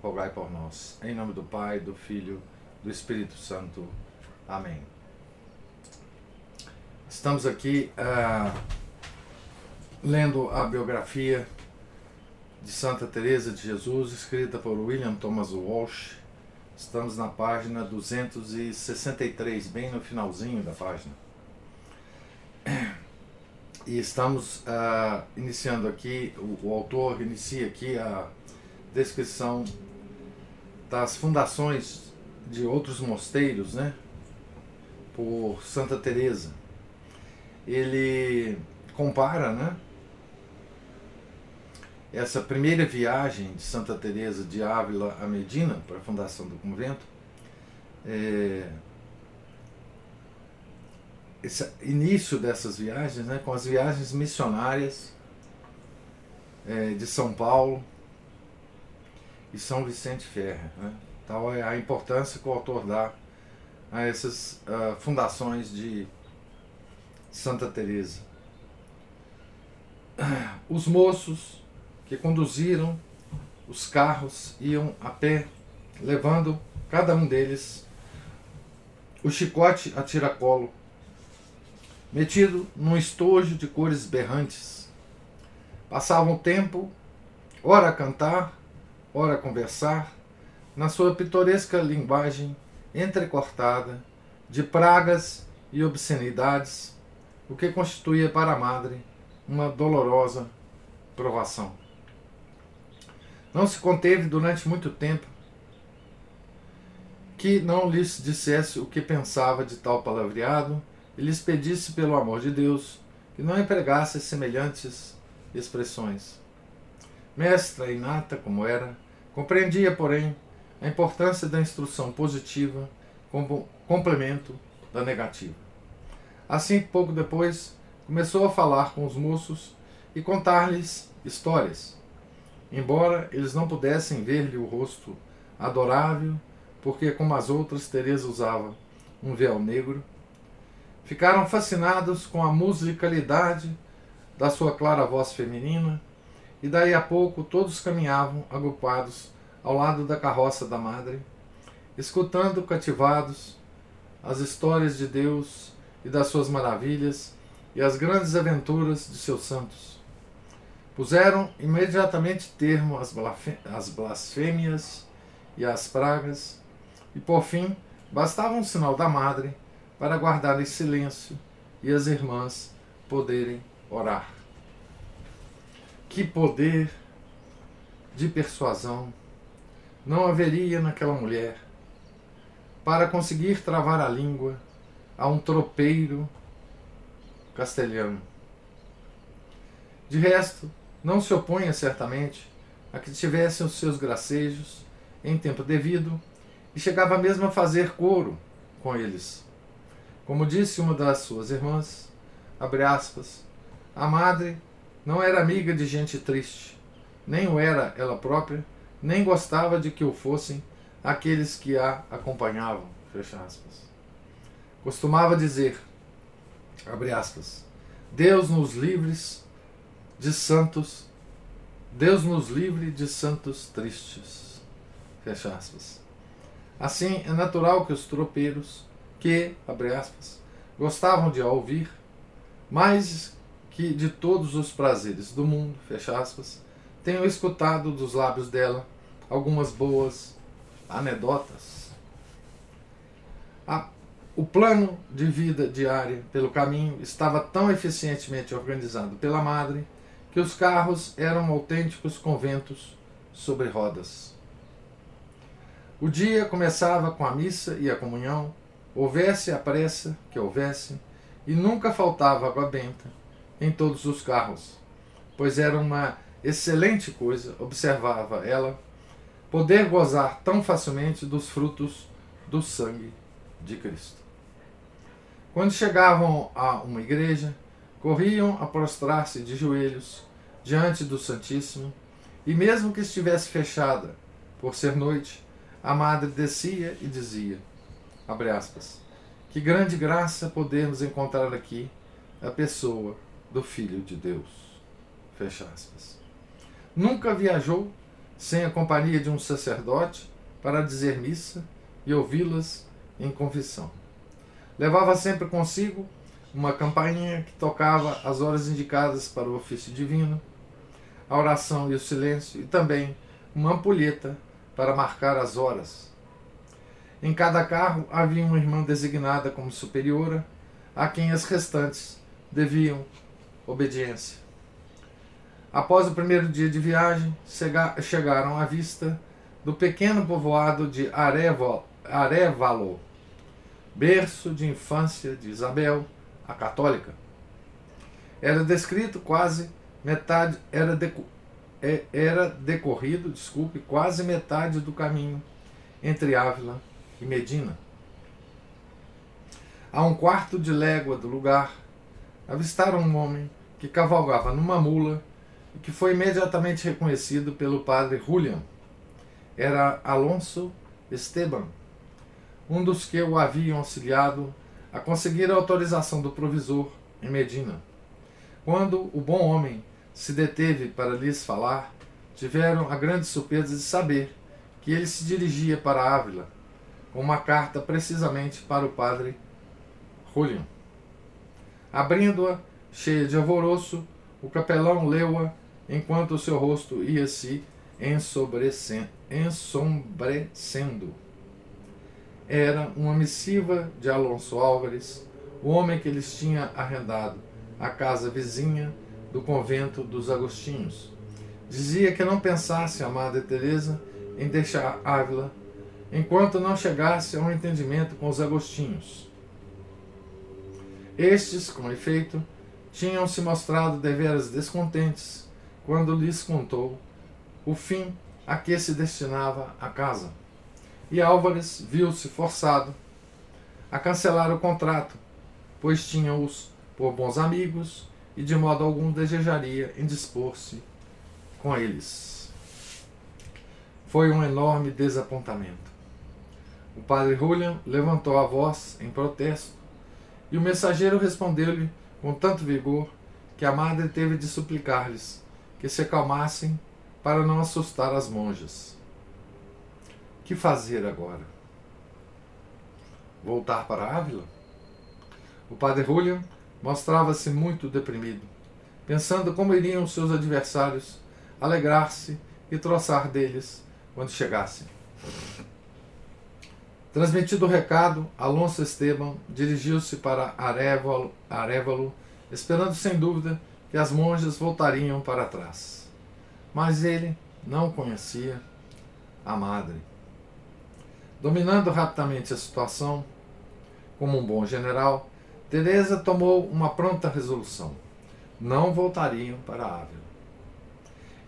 por nós. Em nome do Pai, do Filho, do Espírito Santo. Amém. Estamos aqui uh, lendo a biografia de Santa Teresa de Jesus, escrita por William Thomas Walsh. Estamos na página 263, bem no finalzinho da página. E estamos uh, iniciando aqui, o, o autor inicia aqui a descrição das fundações de outros mosteiros, né? Por Santa Teresa. Ele compara, né? Essa primeira viagem de Santa Teresa de Ávila a Medina para a fundação do convento, é, esse início dessas viagens, né, com as viagens missionárias é, de São Paulo, e São Vicente Ferrer. Né? Tal é a importância que o autor dá a essas uh, fundações de Santa Teresa. Os moços que conduziram os carros iam a pé, levando cada um deles o chicote a tiracolo, metido num estojo de cores berrantes. Passavam o tempo, ora a cantar, ora conversar, na sua pitoresca linguagem entrecortada de pragas e obscenidades, o que constituía para a madre uma dolorosa provação. Não se conteve durante muito tempo que não lhes dissesse o que pensava de tal palavreado e lhes pedisse, pelo amor de Deus, que não empregasse semelhantes expressões. Mestra inata como era, compreendia, porém, a importância da instrução positiva como complemento da negativa. Assim, pouco depois, começou a falar com os moços e contar-lhes histórias. Embora eles não pudessem ver-lhe o rosto adorável, porque, como as outras, Teresa usava um véu negro, ficaram fascinados com a musicalidade da sua clara voz feminina e daí a pouco todos caminhavam agrupados ao lado da carroça da madre, escutando cativados as histórias de Deus e das suas maravilhas e as grandes aventuras de seus santos. Puseram imediatamente termo às blasfêmias e às pragas, e por fim bastava um sinal da madre para guardar em silêncio e as irmãs poderem orar. Que poder de persuasão não haveria naquela mulher para conseguir travar a língua a um tropeiro castelhano. De resto, não se opunha certamente a que tivessem os seus gracejos em tempo devido e chegava mesmo a fazer coro com eles. Como disse uma das suas irmãs, abre aspas, a madre não era amiga de gente triste, nem o era ela própria, nem gostava de que o fossem aqueles que a acompanhavam. Fecha aspas. Costumava dizer, abre aspas, Deus nos livres de santos, Deus nos livre de santos tristes. Fecha aspas. Assim, é natural que os tropeiros, que, abre aspas, gostavam de a ouvir, mais que de todos os prazeres do mundo, fecha aspas, tenho escutado dos lábios dela algumas boas anedotas. A, o plano de vida diária pelo caminho estava tão eficientemente organizado pela madre que os carros eram autênticos conventos sobre rodas. O dia começava com a missa e a comunhão, houvesse a pressa que houvesse, e nunca faltava água benta em todos os carros, pois era uma excelente coisa, observava ela, poder gozar tão facilmente dos frutos do sangue de Cristo. Quando chegavam a uma igreja, corriam a prostrar-se de joelhos diante do Santíssimo, e mesmo que estivesse fechada por ser noite, a madre descia e dizia: abre aspas, que grande graça podemos encontrar aqui a pessoa do Filho de Deus. Fecha aspas. Nunca viajou sem a companhia de um sacerdote para dizer missa e ouvi-las em confissão. Levava sempre consigo uma campainha que tocava as horas indicadas para o ofício divino, a oração e o silêncio, e também uma ampulheta para marcar as horas. Em cada carro havia uma irmã designada como superiora, a quem as restantes deviam obediência. Após o primeiro dia de viagem, chegaram à vista do pequeno povoado de Arevalo, berço de infância de Isabel, a católica. Era descrito quase metade, era, deco, é, era decorrido, desculpe, quase metade do caminho entre Ávila e Medina. A um quarto de légua do lugar, avistaram um homem que cavalgava numa mula e que foi imediatamente reconhecido pelo padre Julian. Era Alonso Esteban, um dos que o haviam auxiliado a conseguir a autorização do provisor em Medina. Quando o bom homem se deteve para lhes falar, tiveram a grande surpresa de saber que ele se dirigia para Ávila, com uma carta precisamente para o padre Julian. Abrindo-a, cheia de alvoroço, o capelão leu-a enquanto o seu rosto ia se ensombrecendo. Era uma missiva de Alonso Álvares, o homem que lhes tinha arrendado a casa vizinha do convento dos Agostinhos. Dizia que não pensasse a Madre Teresa em deixar Ávila enquanto não chegasse a um entendimento com os Agostinhos. Estes, com efeito, tinham se mostrado deveras descontentes quando lhes contou o fim a que se destinava a casa. E Álvares viu-se forçado a cancelar o contrato, pois tinha-os por bons amigos e de modo algum desejaria indispor-se com eles. Foi um enorme desapontamento. O padre Julian levantou a voz em protesto e o mensageiro respondeu-lhe com tanto vigor que a madre teve de suplicar-lhes que se acalmassem para não assustar as monjas. Que fazer agora? Voltar para Ávila? O padre Julian mostrava-se muito deprimido, pensando como iriam seus adversários alegrar-se e troçar deles quando chegassem. Transmitido o recado, Alonso Esteban dirigiu-se para Arevalo, esperando sem dúvida que as monjas voltariam para trás. Mas ele não conhecia a madre. Dominando rapidamente a situação, como um bom general, Teresa tomou uma pronta resolução: não voltariam para Ávila.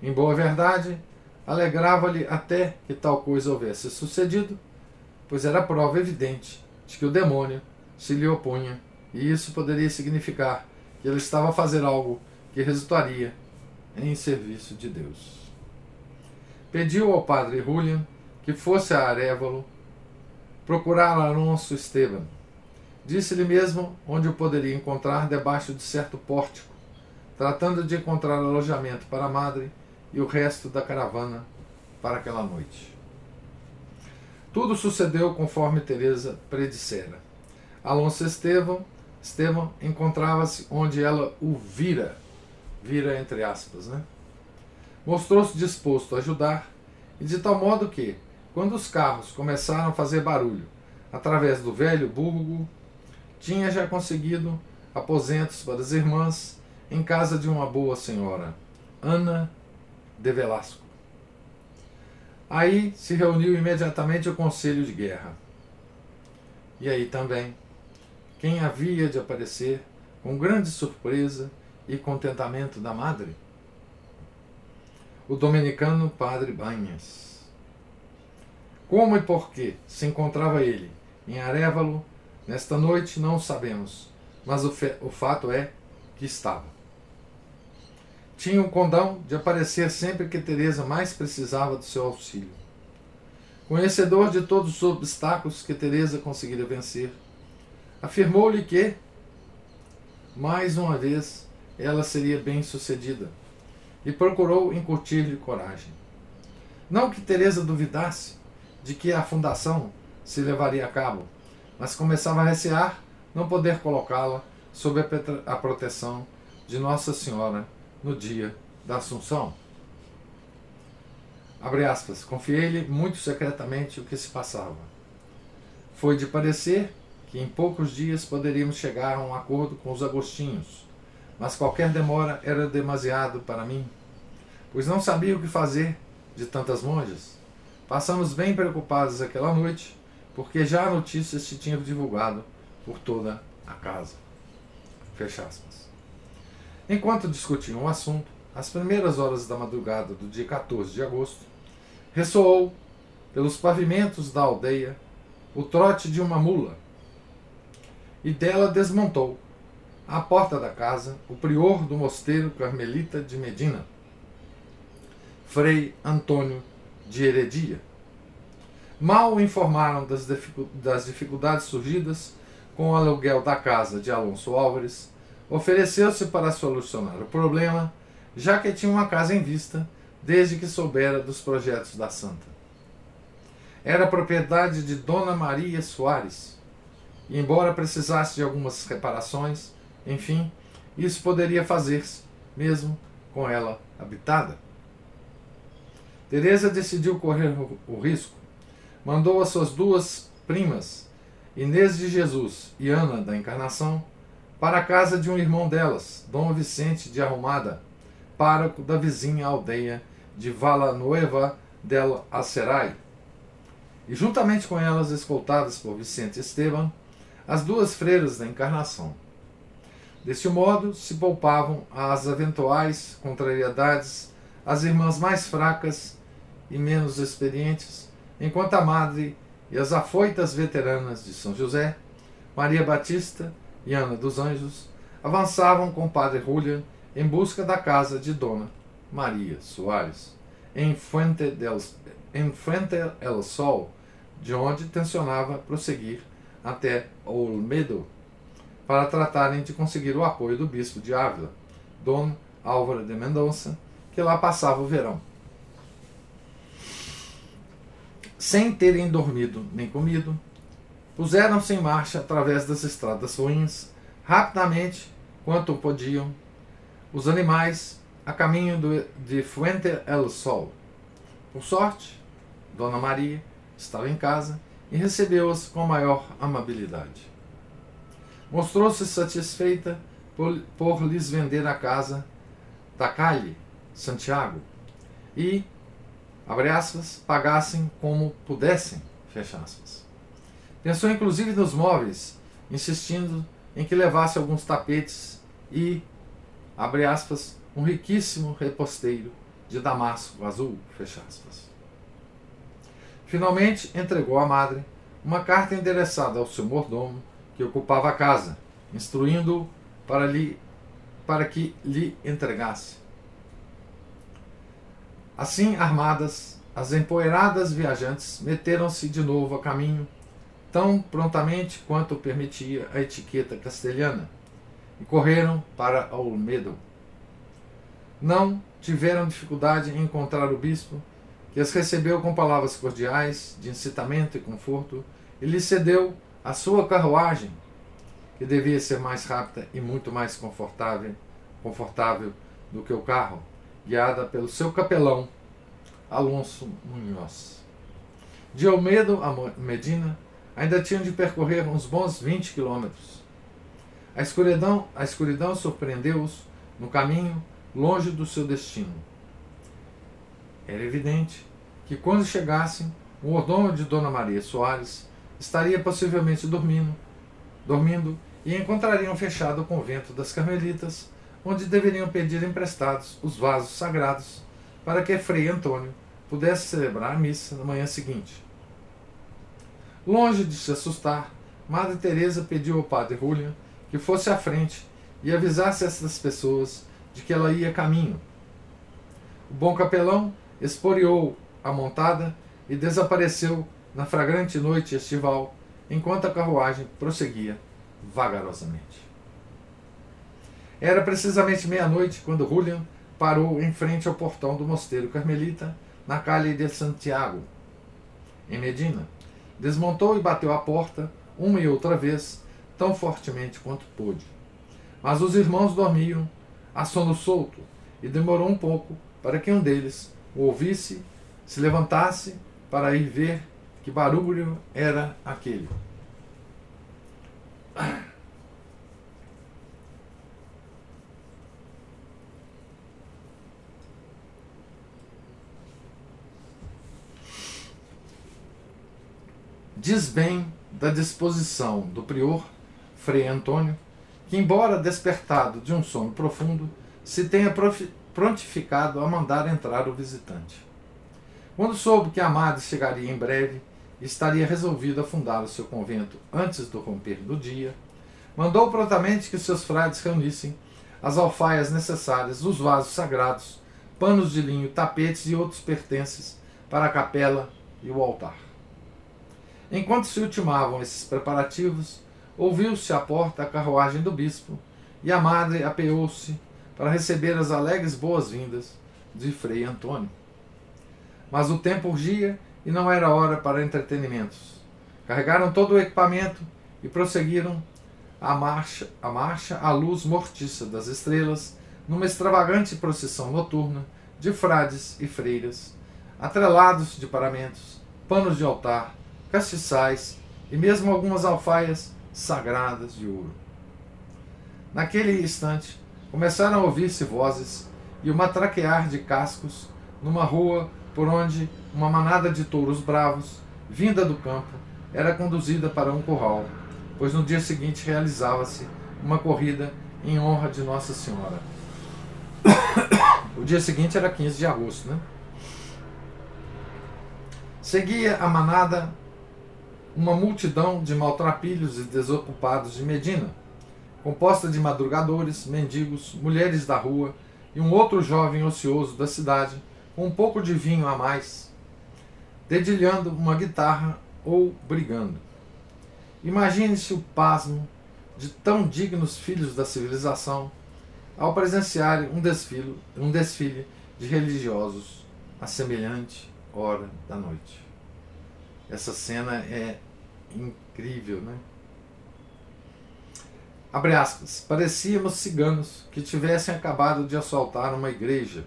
Em boa verdade, alegrava-lhe até que tal coisa houvesse sucedido, pois era prova evidente de que o demônio se lhe opunha, e isso poderia significar que ele estava a fazer algo que resultaria em serviço de Deus. Pediu ao padre Julian que fosse a Arevalo procurar Alonso Esteban Disse-lhe mesmo onde o poderia encontrar debaixo de certo pórtico, tratando de encontrar alojamento para a madre e o resto da caravana para aquela noite. Tudo sucedeu conforme Teresa predissera. Alonso Estevão, Estevão encontrava-se onde ela o vira, vira entre aspas, né? Mostrou-se disposto a ajudar, e de tal modo que, quando os carros começaram a fazer barulho através do velho burgo, tinha já conseguido aposentos para as irmãs em casa de uma boa senhora, Ana de Velasco. Aí se reuniu imediatamente o conselho de guerra. E aí também, quem havia de aparecer com grande surpresa e contentamento da madre? O dominicano Padre Banhas. Como e por que se encontrava ele em Arévalo nesta noite, não sabemos, mas o, o fato é que estava. Tinha o condão de aparecer sempre que Teresa mais precisava do seu auxílio. Conhecedor de todos os obstáculos que Teresa conseguira vencer, afirmou-lhe que, mais uma vez, ela seria bem-sucedida e procurou incutir-lhe coragem. Não que Teresa duvidasse de que a fundação se levaria a cabo, mas começava a recear não poder colocá-la sob a proteção de Nossa Senhora no dia da Assunção. Abre aspas, confiei-lhe muito secretamente o que se passava. Foi de parecer que em poucos dias poderíamos chegar a um acordo com os agostinhos, mas qualquer demora era demasiado para mim, pois não sabia o que fazer de tantas monjas. Passamos bem preocupados aquela noite, porque já a notícia se tinha divulgado por toda a casa. Fecha aspas. Enquanto discutiam o assunto, às primeiras horas da madrugada do dia 14 de agosto, ressoou pelos pavimentos da aldeia o trote de uma mula e dela desmontou, à porta da casa, o prior do mosteiro carmelita de Medina, Frei Antônio de Heredia. Mal informaram das dificuldades surgidas com o aluguel da casa de Alonso Álvares, ofereceu-se para solucionar o problema, já que tinha uma casa em vista desde que soubera dos projetos da santa. Era propriedade de Dona Maria Soares, e embora precisasse de algumas reparações, enfim, isso poderia fazer-se, mesmo com ela habitada. Teresa decidiu correr o risco. Mandou as suas duas primas, Inês de Jesus e Ana da Encarnação, para a casa de um irmão delas, Dom Vicente de Arrumada, pároco da vizinha aldeia de Nueva del Acerai. E juntamente com elas, escoltadas por Vicente Esteban, as duas freiras da Encarnação. Deste modo, se poupavam as eventuais contrariedades as irmãs mais fracas e menos experientes, enquanto a madre e as afoitas veteranas de São José, Maria Batista e Ana dos Anjos, avançavam com o padre Julian em busca da casa de Dona Maria Soares, em Fuente, del, em Fuente Sol, de onde tensionava prosseguir até Olmedo, para tratarem de conseguir o apoio do bispo de Ávila, Dom Álvaro de Mendonça, que lá passava o verão. Sem terem dormido nem comido, puseram-se em marcha através das estradas ruins, rapidamente, quanto podiam, os animais a caminho do, de Fuente el Sol. Por sorte, Dona Maria estava em casa e recebeu-as com maior amabilidade. Mostrou-se satisfeita por, por lhes vender a casa da Calle, Santiago, e, abre aspas, pagassem como pudessem, fecha aspas. Pensou inclusive nos móveis, insistindo em que levasse alguns tapetes e, abre aspas, um riquíssimo reposteiro de damasco azul, fecha aspas. Finalmente entregou à madre uma carta endereçada ao seu mordomo, que ocupava a casa, instruindo-o para, lhe, para que lhe entregasse. Assim armadas, as empoeiradas viajantes meteram-se de novo a caminho, tão prontamente quanto permitia a etiqueta castelhana, e correram para Olmedo. Não tiveram dificuldade em encontrar o bispo, que as recebeu com palavras cordiais, de incitamento e conforto, e lhe cedeu a sua carruagem, que devia ser mais rápida e muito mais confortável, confortável do que o carro, guiada pelo seu capelão, Alonso Munhoz. De Almedo a Medina, ainda tinham de percorrer uns bons 20 quilômetros. A escuridão, a escuridão surpreendeu-os no caminho, longe do seu destino. Era evidente que quando chegassem, o mordomo de Dona Maria Soares estaria possivelmente dormindo, dormindo e encontrariam fechado o convento das Carmelitas, onde deveriam pedir emprestados os vasos sagrados para que Frei Antônio pudesse celebrar a missa na manhã seguinte. Longe de se assustar, Madre Teresa pediu ao padre Julian que fosse à frente e avisasse essas pessoas de que ela ia caminho. O bom capelão esporeou a montada e desapareceu na fragrante noite estival, enquanto a carruagem prosseguia vagarosamente. Era precisamente meia-noite quando Julian parou em frente ao portão do mosteiro carmelita, na Calle de Santiago, em Medina. Desmontou e bateu a porta, uma e outra vez, tão fortemente quanto pôde. Mas os irmãos dormiam a sono solto, e demorou um pouco para que um deles o ouvisse, se levantasse para ir ver que barulho era aquele. Diz bem da disposição do prior, Frei Antônio, que, embora despertado de um sono profundo, se tenha prontificado a mandar entrar o visitante. Quando soube que a madre chegaria em breve e estaria resolvido a fundar o seu convento antes do romper do dia, mandou prontamente que seus frades reunissem as alfaias necessárias, os vasos sagrados, panos de linho, tapetes e outros pertences para a capela e o altar. Enquanto se ultimavam esses preparativos, ouviu-se à porta a carruagem do bispo e a madre apeou-se para receber as alegres boas-vindas de Frei Antônio. Mas o tempo urgia e não era hora para entretenimentos. Carregaram todo o equipamento e prosseguiram a marcha, a marcha à luz mortiça das estrelas, numa extravagante procissão noturna de frades e freiras, atrelados de paramentos, panos de altar, castiçais e mesmo algumas alfaias sagradas de ouro. Naquele instante, começaram a ouvir-se vozes e o matraquear de cascos numa rua por onde uma manada de touros bravos, vinda do campo, era conduzida para um curral, pois no dia seguinte realizava-se uma corrida em honra de Nossa Senhora. O dia seguinte era 15 de agosto, né? Seguia a manada uma multidão de maltrapilhos e desocupados de Medina, composta de madrugadores, mendigos, mulheres da rua e um outro jovem ocioso da cidade, com um pouco de vinho a mais, dedilhando uma guitarra ou brigando. Imagine-se o pasmo de tão dignos filhos da civilização ao presenciarem um desfile, um desfile de religiosos a semelhante hora da noite. Essa cena é incrível, né? Abre aspas. Parecíamos ciganos que tivessem acabado de assaltar uma igreja.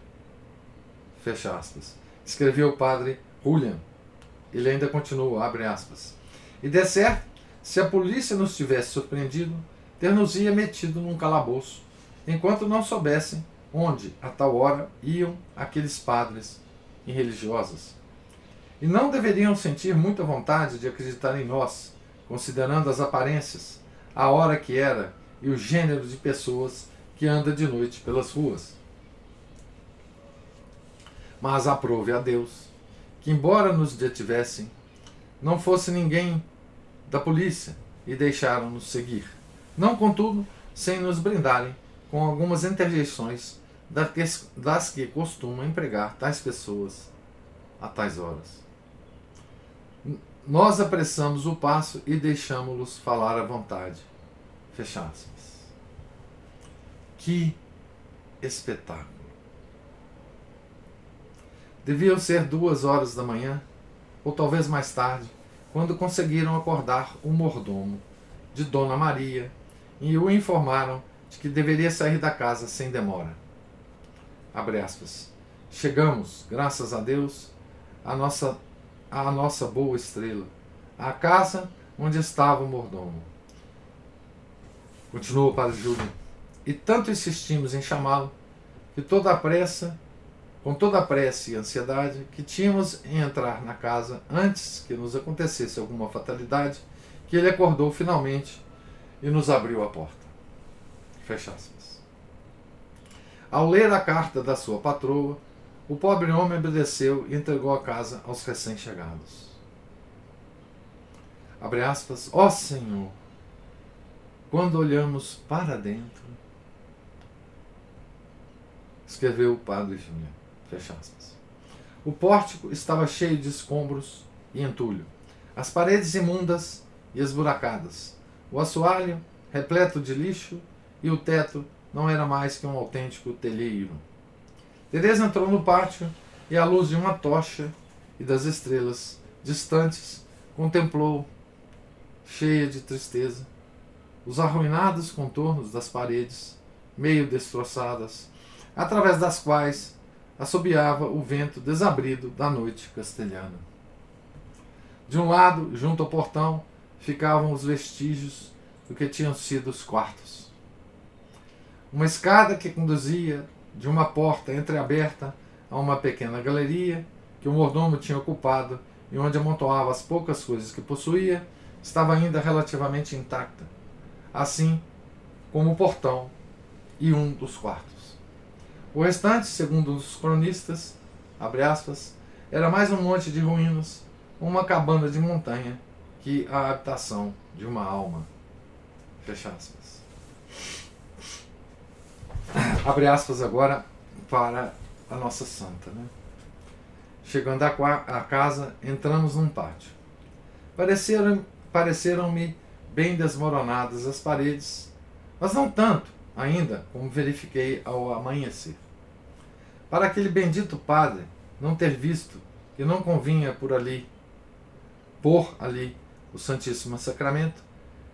Fecha aspas. Escreveu o padre Julian. Ele ainda continua, abre aspas. E de certo, se a polícia nos tivesse surpreendido, ter-nos-ia metido num calabouço, enquanto não soubessem onde, a tal hora, iam aqueles padres e religiosas. E não deveriam sentir muita vontade de acreditar em nós, considerando as aparências, a hora que era e o gênero de pessoas que anda de noite pelas ruas. Mas aprove a Deus que, embora nos detivessem, não fosse ninguém da polícia e deixaram-nos seguir. Não, contudo, sem nos brindarem com algumas interjeições das que costumam empregar tais pessoas a tais horas. Nós apressamos o passo e deixamos-los falar à vontade. Fechássemos. Que espetáculo! Deviam ser duas horas da manhã, ou talvez mais tarde, quando conseguiram acordar o mordomo de Dona Maria e o informaram de que deveria sair da casa sem demora. Abre aspas. Chegamos, graças a Deus, à nossa à nossa boa estrela, à casa onde estava o mordomo. Continua o padre Júlio. E tanto insistimos em chamá-lo, que toda a pressa, com toda a pressa e ansiedade que tínhamos em entrar na casa antes que nos acontecesse alguma fatalidade, que ele acordou finalmente e nos abriu a porta. Fecha aspas. Ao ler a carta da sua patroa, o pobre homem obedeceu e entregou a casa aos recém-chegados. abre aspas, ó Senhor, quando olhamos para dentro, escreveu o padre Júnior, fecha aspas. O pórtico estava cheio de escombros e entulho, as paredes imundas e esburacadas, o assoalho repleto de lixo e o teto não era mais que um autêntico telheiro. Teresa entrou no pátio e, à luz de uma tocha e das estrelas distantes, contemplou, cheia de tristeza, os arruinados contornos das paredes, meio destroçadas, através das quais assobiava o vento desabrido da noite castelhana. De um lado, junto ao portão, ficavam os vestígios do que tinham sido os quartos. Uma escada que conduzia de uma porta entreaberta a uma pequena galeria que o mordomo tinha ocupado e onde amontoava as poucas coisas que possuía, estava ainda relativamente intacta, assim como o portão e um dos quartos. O restante, segundo os cronistas, aspas, era mais um monte de ruínas, uma cabana de montanha que a habitação de uma alma. Fecha aspas. Abre aspas agora para a nossa santa. Né? Chegando à casa, entramos num pátio. Pareceram-me pareceram bem desmoronadas as paredes, mas não tanto ainda como verifiquei ao amanhecer. Para aquele bendito padre não ter visto que não convinha por ali, por ali, o Santíssimo Sacramento,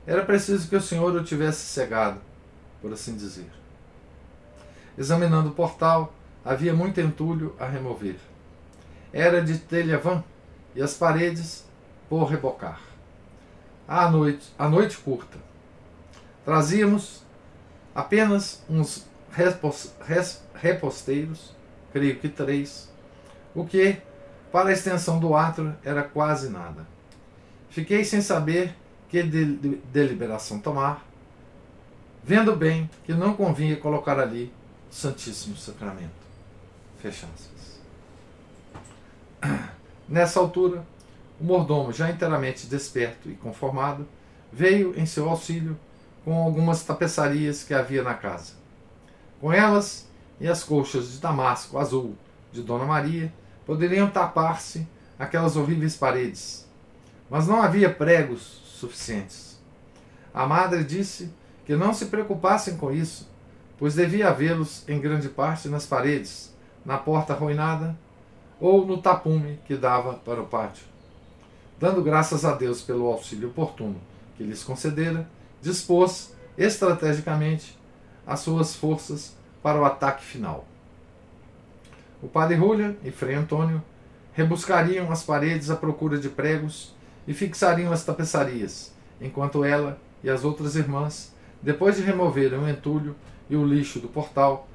era preciso que o Senhor o tivesse cegado, por assim dizer. Examinando o portal, havia muito entulho a remover. Era de telha vã e as paredes por rebocar. À noite, a noite curta. Trazíamos apenas uns reposteiros, creio que três, o que, para a extensão do átrio, era quase nada. Fiquei sem saber que deliberação tomar, vendo bem que não convinha colocar ali Santíssimo Sacramento. Fecha Nessa altura, o mordomo, já inteiramente desperto e conformado, veio em seu auxílio com algumas tapeçarias que havia na casa. Com elas e as colchas de damasco azul de Dona Maria poderiam tapar-se aquelas horríveis paredes, mas não havia pregos suficientes. A madre disse que não se preocupassem com isso, pois devia havê-los em grande parte nas paredes, na porta arruinada ou no tapume que dava para o pátio. Dando graças a Deus pelo auxílio oportuno que lhes concedera, dispôs estrategicamente as suas forças para o ataque final. O padre Julian e Frei Antônio rebuscariam as paredes à procura de pregos e fixariam as tapeçarias, enquanto ela e as outras irmãs, depois de removerem o entulho e o lixo do portal,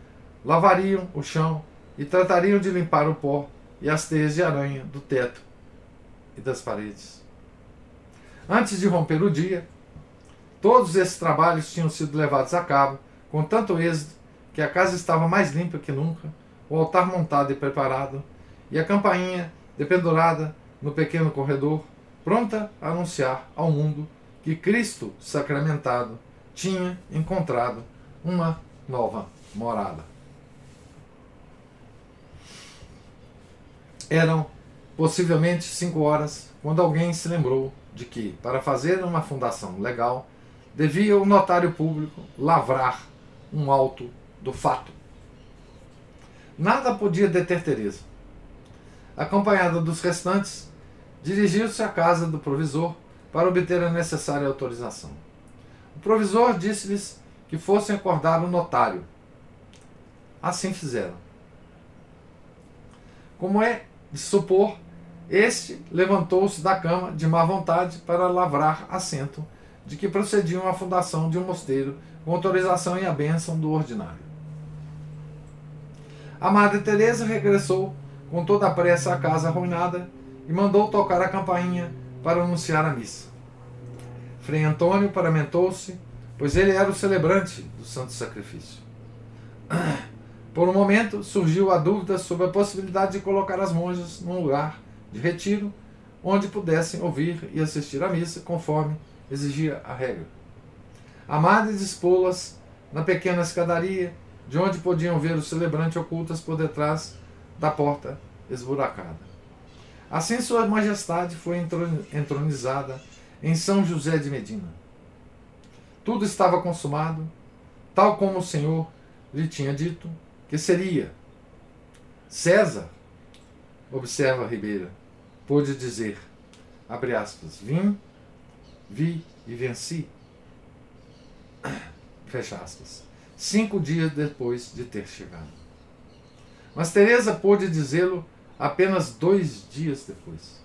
lavariam o chão e tratariam de limpar o pó e as teias de aranha do teto e das paredes. Antes de romper o dia, Todos esses trabalhos tinham sido levados a cabo com tanto êxito que a casa estava mais limpa que nunca, o altar montado e preparado, e a campainha dependurada no pequeno corredor, pronta a anunciar ao mundo que Cristo sacramentado tinha encontrado uma nova morada. Eram possivelmente cinco horas quando alguém se lembrou de que, para fazer uma fundação legal, devia o notário público lavrar um auto do fato. Nada podia deter Teresa. Acompanhada dos restantes, dirigiu-se à casa do provisor para obter a necessária autorização. O provisor disse-lhes que fossem acordar o notário. Assim fizeram. Como é de supor, este levantou-se da cama de má vontade para lavrar assento de que procediam à fundação de um mosteiro com autorização e a bênção do ordinário. A Madre Teresa regressou com toda a pressa à casa arruinada e mandou tocar a campainha para anunciar a missa. Frei Antônio paramentou-se, pois ele era o celebrante do santo sacrifício. Por um momento surgiu a dúvida sobre a possibilidade de colocar as monjas num lugar de retiro onde pudessem ouvir e assistir à missa conforme exigia a regra. A madre dispô-las na pequena escadaria, de onde podiam ver o celebrante ocultas por detrás da porta esburacada. Assim Sua Majestade foi entronizada em São José de Medina. Tudo estava consumado, tal como o Senhor lhe tinha dito que seria. César, observa Ribeira, pôde dizer, abre aspas, vim, vi e venci. Fecha aspas. Cinco dias depois de ter chegado. Mas Teresa pôde dizê-lo apenas dois dias depois.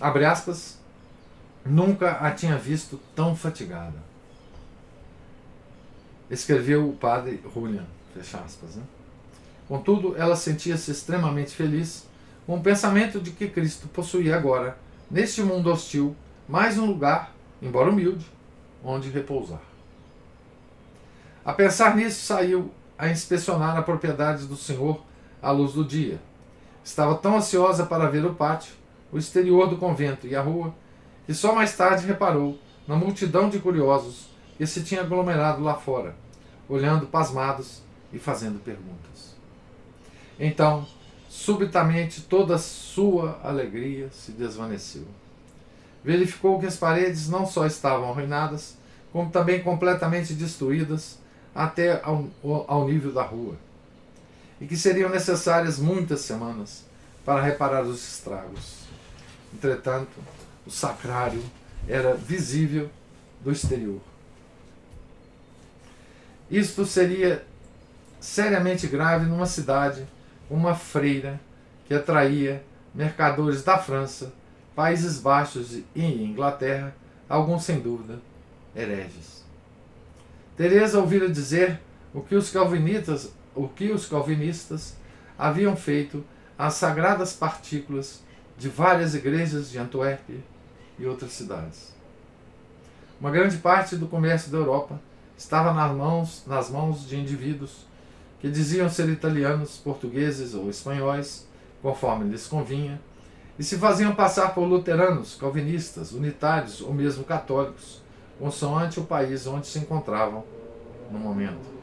Abre aspas, nunca a tinha visto tão fatigada. Escreveu o padre Julian, fecha aspas. Né? Contudo, ela sentia-se extremamente feliz com o pensamento de que Cristo possuía agora, neste mundo hostil, mais um lugar, embora humilde, onde repousar. A pensar nisso, saiu a inspecionar a propriedade do Senhor à luz do dia. Estava tão ansiosa para ver o pátio, o exterior do convento e a rua, que só mais tarde reparou na multidão de curiosos que se tinha aglomerado lá fora, olhando pasmados e fazendo perguntas. Então, subitamente, toda a sua alegria se desvaneceu. Verificou que as paredes não só estavam arruinadas, como também completamente destruídas até ao, ao nível da rua e que seriam necessárias muitas semanas para reparar os estragos. Entretanto, o sacrário era visível do exterior. Isto seria seriamente grave numa cidade, uma freira que atraía mercadores da França, Países Baixos e Inglaterra, alguns sem dúvida hereges. Teresa ouvira dizer o que os calvinistas o que os calvinistas haviam feito às sagradas partículas de várias igrejas de Antuérpia e outras cidades. Uma grande parte do comércio da Europa estava nas mãos, nas mãos de indivíduos que diziam ser italianos, portugueses ou espanhóis, conforme lhes convinha, e se faziam passar por luteranos, calvinistas, unitários ou mesmo católicos, consoante o país onde se encontravam no momento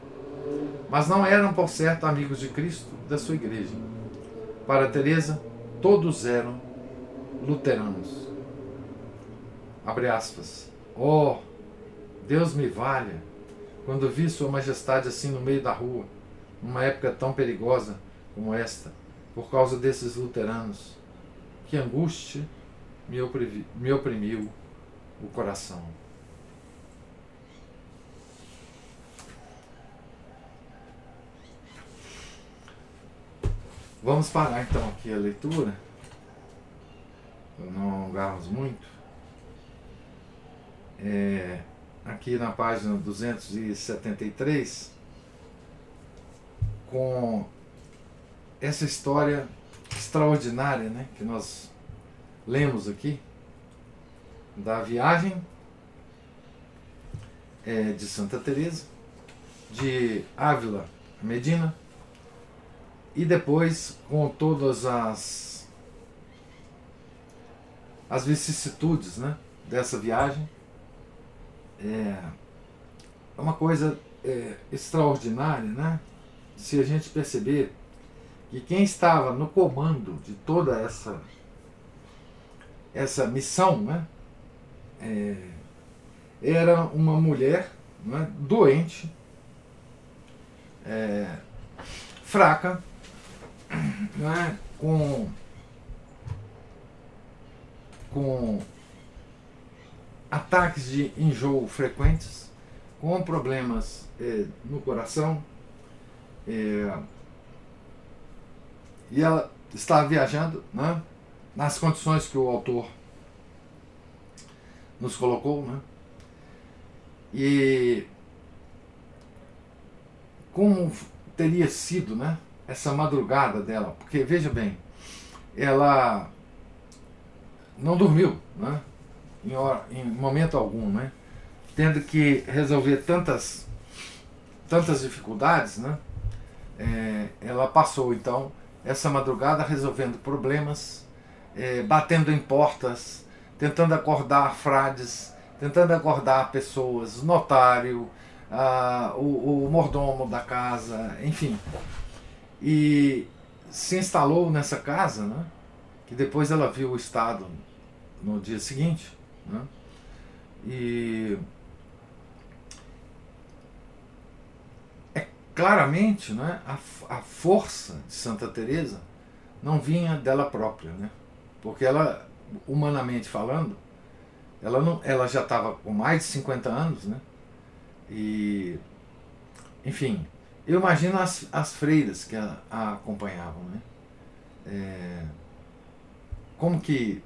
mas não eram, por certo, amigos de Cristo da sua igreja. Para Teresa, todos eram luteranos. Abre aspas. Oh, Deus me valha, quando vi Sua Majestade assim no meio da rua, numa época tão perigosa como esta, por causa desses luteranos. Que angústia me me oprimiu o coração. Vamos parar então aqui a leitura, para não alongarmos muito. É, aqui na página 273, com essa história extraordinária né, que nós lemos aqui, da viagem é, de Santa Teresa de Ávila a Medina e depois com todas as as vicissitudes né, dessa viagem é, é uma coisa é, extraordinária né, se a gente perceber que quem estava no comando de toda essa essa missão né, é, era uma mulher né, doente é, fraca né, com, com ataques de enjoo frequentes, com problemas é, no coração. É, e ela estava viajando né, nas condições que o autor nos colocou. Né, e como teria sido né, essa madrugada dela, porque veja bem, ela não dormiu, né? Em, hora, em momento algum, né? Tendo que resolver tantas, tantas dificuldades, né? É, ela passou então essa madrugada resolvendo problemas é, batendo em portas, tentando acordar frades, tentando acordar pessoas, notário, ah, o, o mordomo da casa, enfim. E se instalou nessa casa, né? que depois ela viu o estado no dia seguinte. Né? E é claramente né, a, a força de Santa Teresa não vinha dela própria, né? porque ela, humanamente falando, ela, não, ela já estava com mais de 50 anos, né? E, enfim, eu imagino as, as freiras que a, a acompanhavam, né? É, como que,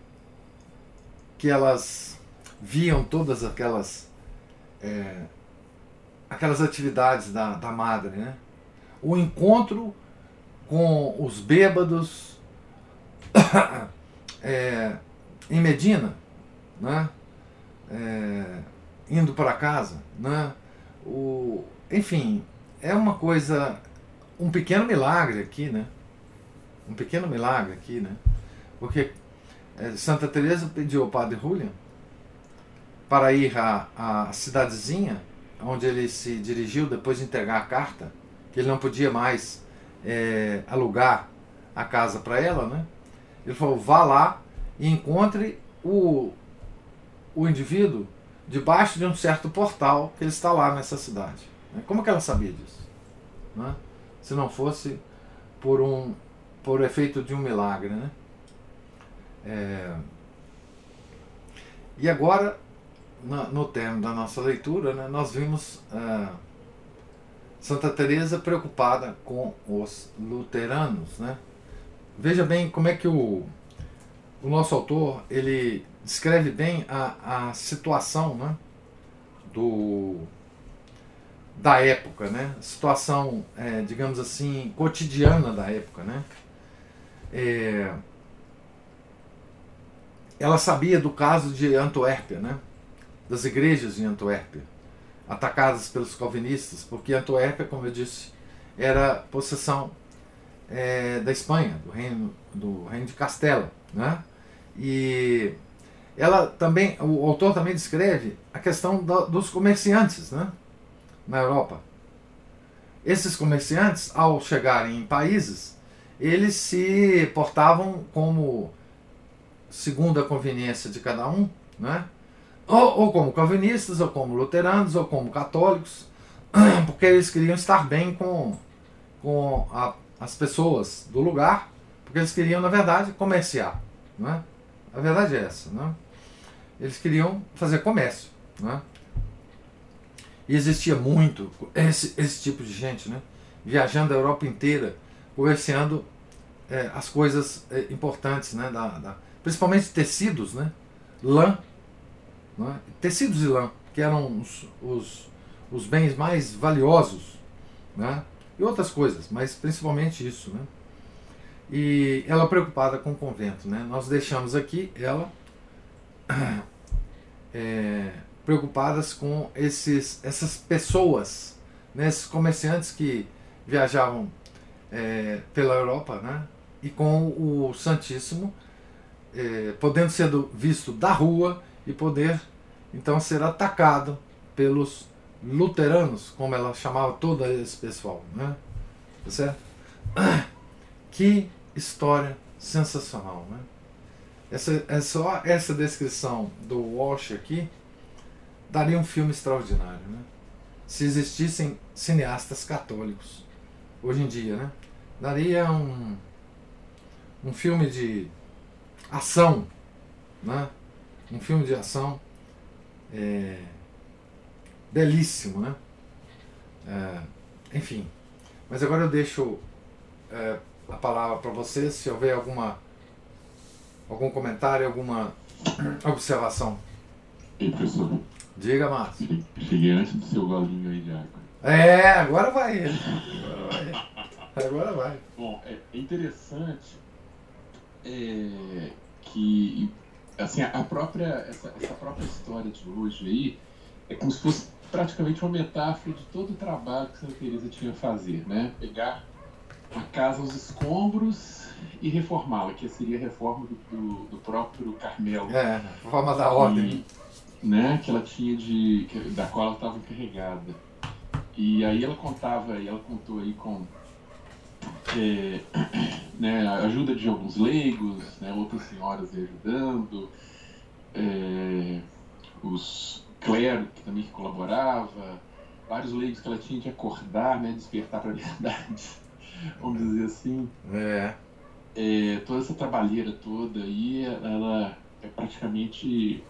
que elas viam todas aquelas é, aquelas atividades da, da madre, né? O encontro com os bêbados é, em Medina, né? É, indo para casa, né? O, enfim, é uma coisa, um pequeno milagre aqui, né? Um pequeno milagre aqui, né? Porque Santa Teresa pediu ao Padre Julian para ir à, à cidadezinha onde ele se dirigiu depois de entregar a carta, que ele não podia mais é, alugar a casa para ela, né? Ele falou: vá lá e encontre o, o indivíduo debaixo de um certo portal que ele está lá nessa cidade. Né? Como que ela sabia disso? Né? Se não fosse por um por efeito de um milagre, né? É... E agora, no termo da nossa leitura, né, nós vimos é, Santa Teresa preocupada com os luteranos, né? Veja bem como é que o, o nosso autor ele descreve bem a, a situação né, do, da época, né? situação, é, digamos assim, cotidiana da época. Né? É, ela sabia do caso de Antuérpia, né? das igrejas em Antuérpia, atacadas pelos calvinistas, porque Antuérpia, como eu disse, era possessão é, da Espanha, do reino, do reino de Castela. Né? E ela também, o autor também descreve a questão do, dos comerciantes né, na Europa. Esses comerciantes, ao chegarem em países, eles se portavam como, segundo a conveniência de cada um, né, ou, ou como calvinistas, ou como luteranos, ou como católicos, porque eles queriam estar bem com, com a, as pessoas do lugar, porque eles queriam, na verdade, comerciar. Né? A verdade é essa. Né? eles queriam fazer comércio. Né? E existia muito esse, esse tipo de gente, né? viajando a Europa inteira, comerciando é, as coisas é, importantes, né? Da, da, principalmente tecidos, né? lã, né? tecidos e lã, que eram os, os, os bens mais valiosos, né? e outras coisas, mas principalmente isso. Né? E ela preocupada com o convento. Né? Nós deixamos aqui ela é, preocupadas com esses, essas pessoas, né, esses comerciantes que viajavam é, pela Europa, né, e com o Santíssimo é, podendo ser visto da rua e poder então ser atacado pelos luteranos, como ela chamava todo esse pessoal, né? Tá certo? Que história sensacional, né? Essa, é só essa descrição do Walsh aqui daria um filme extraordinário, né? Se existissem cineastas católicos hoje em dia, né? Daria um, um filme de ação, né? Um filme de ação é, belíssimo, né? É, enfim, mas agora eu deixo é, a palavra para vocês, se houver alguma Algum comentário, alguma observação? Professor? Diga, Márcio. Cheguei antes do seu golinho aí de água. É, agora vai ele. Agora vai. Agora vai. Bom, é interessante é, que assim, a própria, essa, essa própria história de hoje aí é como se fosse praticamente uma metáfora de todo o trabalho que Santa Teresa tinha a fazer, né? Pegar a casa aos escombros e reformá-la, que seria a reforma do, do, próprio Carmelo. É, reforma da ordem. E, né, que ela tinha de. da qual ela estava encarregada. E aí ela contava, e ela contou aí com é, né, ajuda de alguns leigos, né, outras senhoras ajudando, é, os clérigos que também que colaborava, vários leigos que ela tinha de acordar, né, despertar para a verdade, vamos dizer assim. É. É, toda essa trabalheira toda aí, ela é praticamente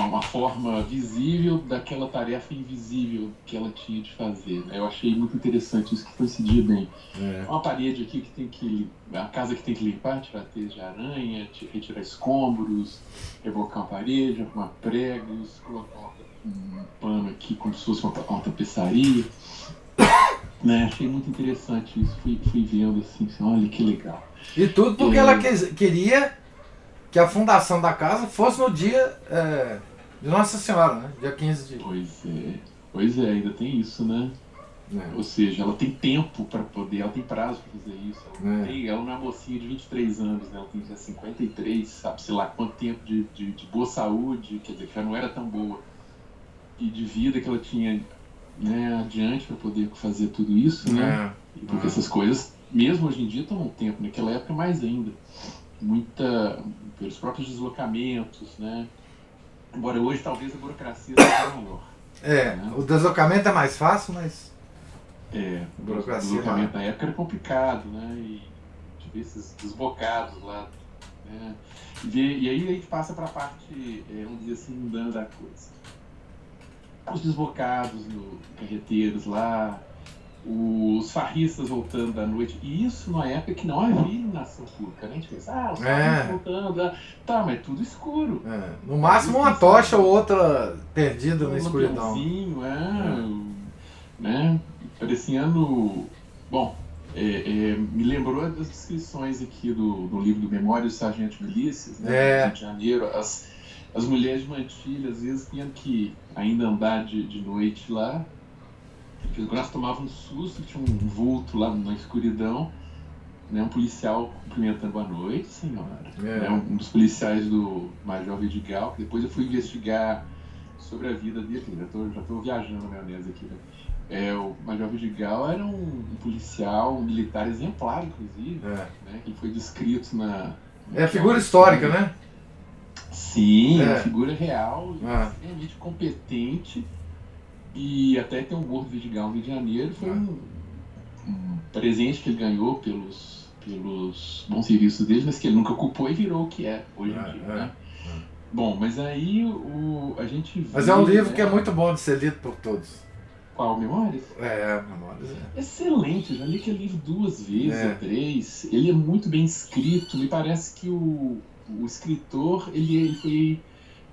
uma forma visível daquela tarefa invisível que ela tinha de fazer. Né? Eu achei muito interessante isso que coincidia bem. É. Uma parede aqui que tem que a casa que tem que limpar, tirar teias de aranha, retirar escombros, rebocar uma parede, arrumar pregos, colocar um pano aqui como se fosse uma, uma tapeçaria. né? Achei muito interessante isso. Fui, fui vendo assim, assim, olha que legal. E tudo porque ela queria que a fundação da casa fosse no dia é, de Nossa Senhora, né? Dia 15 de. Pois é. Pois é, ainda tem isso, né? É. Ou seja, ela tem tempo para poder, ela tem prazo para fazer isso. Ela, é. tem, ela não é uma mocinha de 23 anos, né? ela tem já 53, sabe, sei lá quanto tempo de, de, de, boa saúde, quer dizer, que já não era tão boa, e de vida que ela tinha né, adiante para poder fazer tudo isso, né? É. Porque essas coisas, mesmo hoje em dia, tomam tempo, naquela época mais ainda muita pelos próprios deslocamentos, né? Embora hoje talvez a burocracia seja maior. É, né? o deslocamento é mais fácil, mas é, o deslocamento na época era complicado, né? E tive esses desbocados lá, né? E, e aí a gente passa para a parte, é, vamos dizer assim, mundana da coisa. Os desbocados no carreteiros lá, os farristas voltando da noite. E isso numa época que não havia iluminação pública. Né? A gente pensa, ah, os farristas é. voltando. Ah, tá, mas tudo escuro. É. No máximo uma tocha ou outra perdida um na escuridão. É, é. Né? Pareciendo. Bom, é, é, me lembrou das descrições aqui do, do livro do Memória do Sargento Milícias, né? É. Rio de Janeiro. As, as mulheres de mantilha, às vezes, tinham que ainda andar de, de noite lá braço tomava um susto, tinha um vulto lá na escuridão, né, um policial cumprimentando boa noite, senhora. É. Né, um dos policiais do Major Vidigal, que depois eu fui investigar sobre a vida dele, já estou já tô viajando na maionese aqui, né? É, o Major Vidigal era um, um, policial, um militar exemplar, inclusive, é. né, que foi descrito na... É a figura histórica, né? Sim, é. uma figura real, é. extremamente competente, e até tem um Gordo Vidigal no Rio de Janeiro, foi um, um, presente que ele ganhou pelos, pelos bons serviços dele, mas que ele nunca ocupou e virou o que é hoje em ah, dia. É, né? É. Bom, mas aí o, a gente. Mas é um livro né? que é muito bom de ser lido por todos. Qual? Memórias? É, Memórias. É. Excelente, eu já li aquele livro duas vezes é. ou três. Ele é muito bem escrito. Me parece que o, o escritor ele, ele foi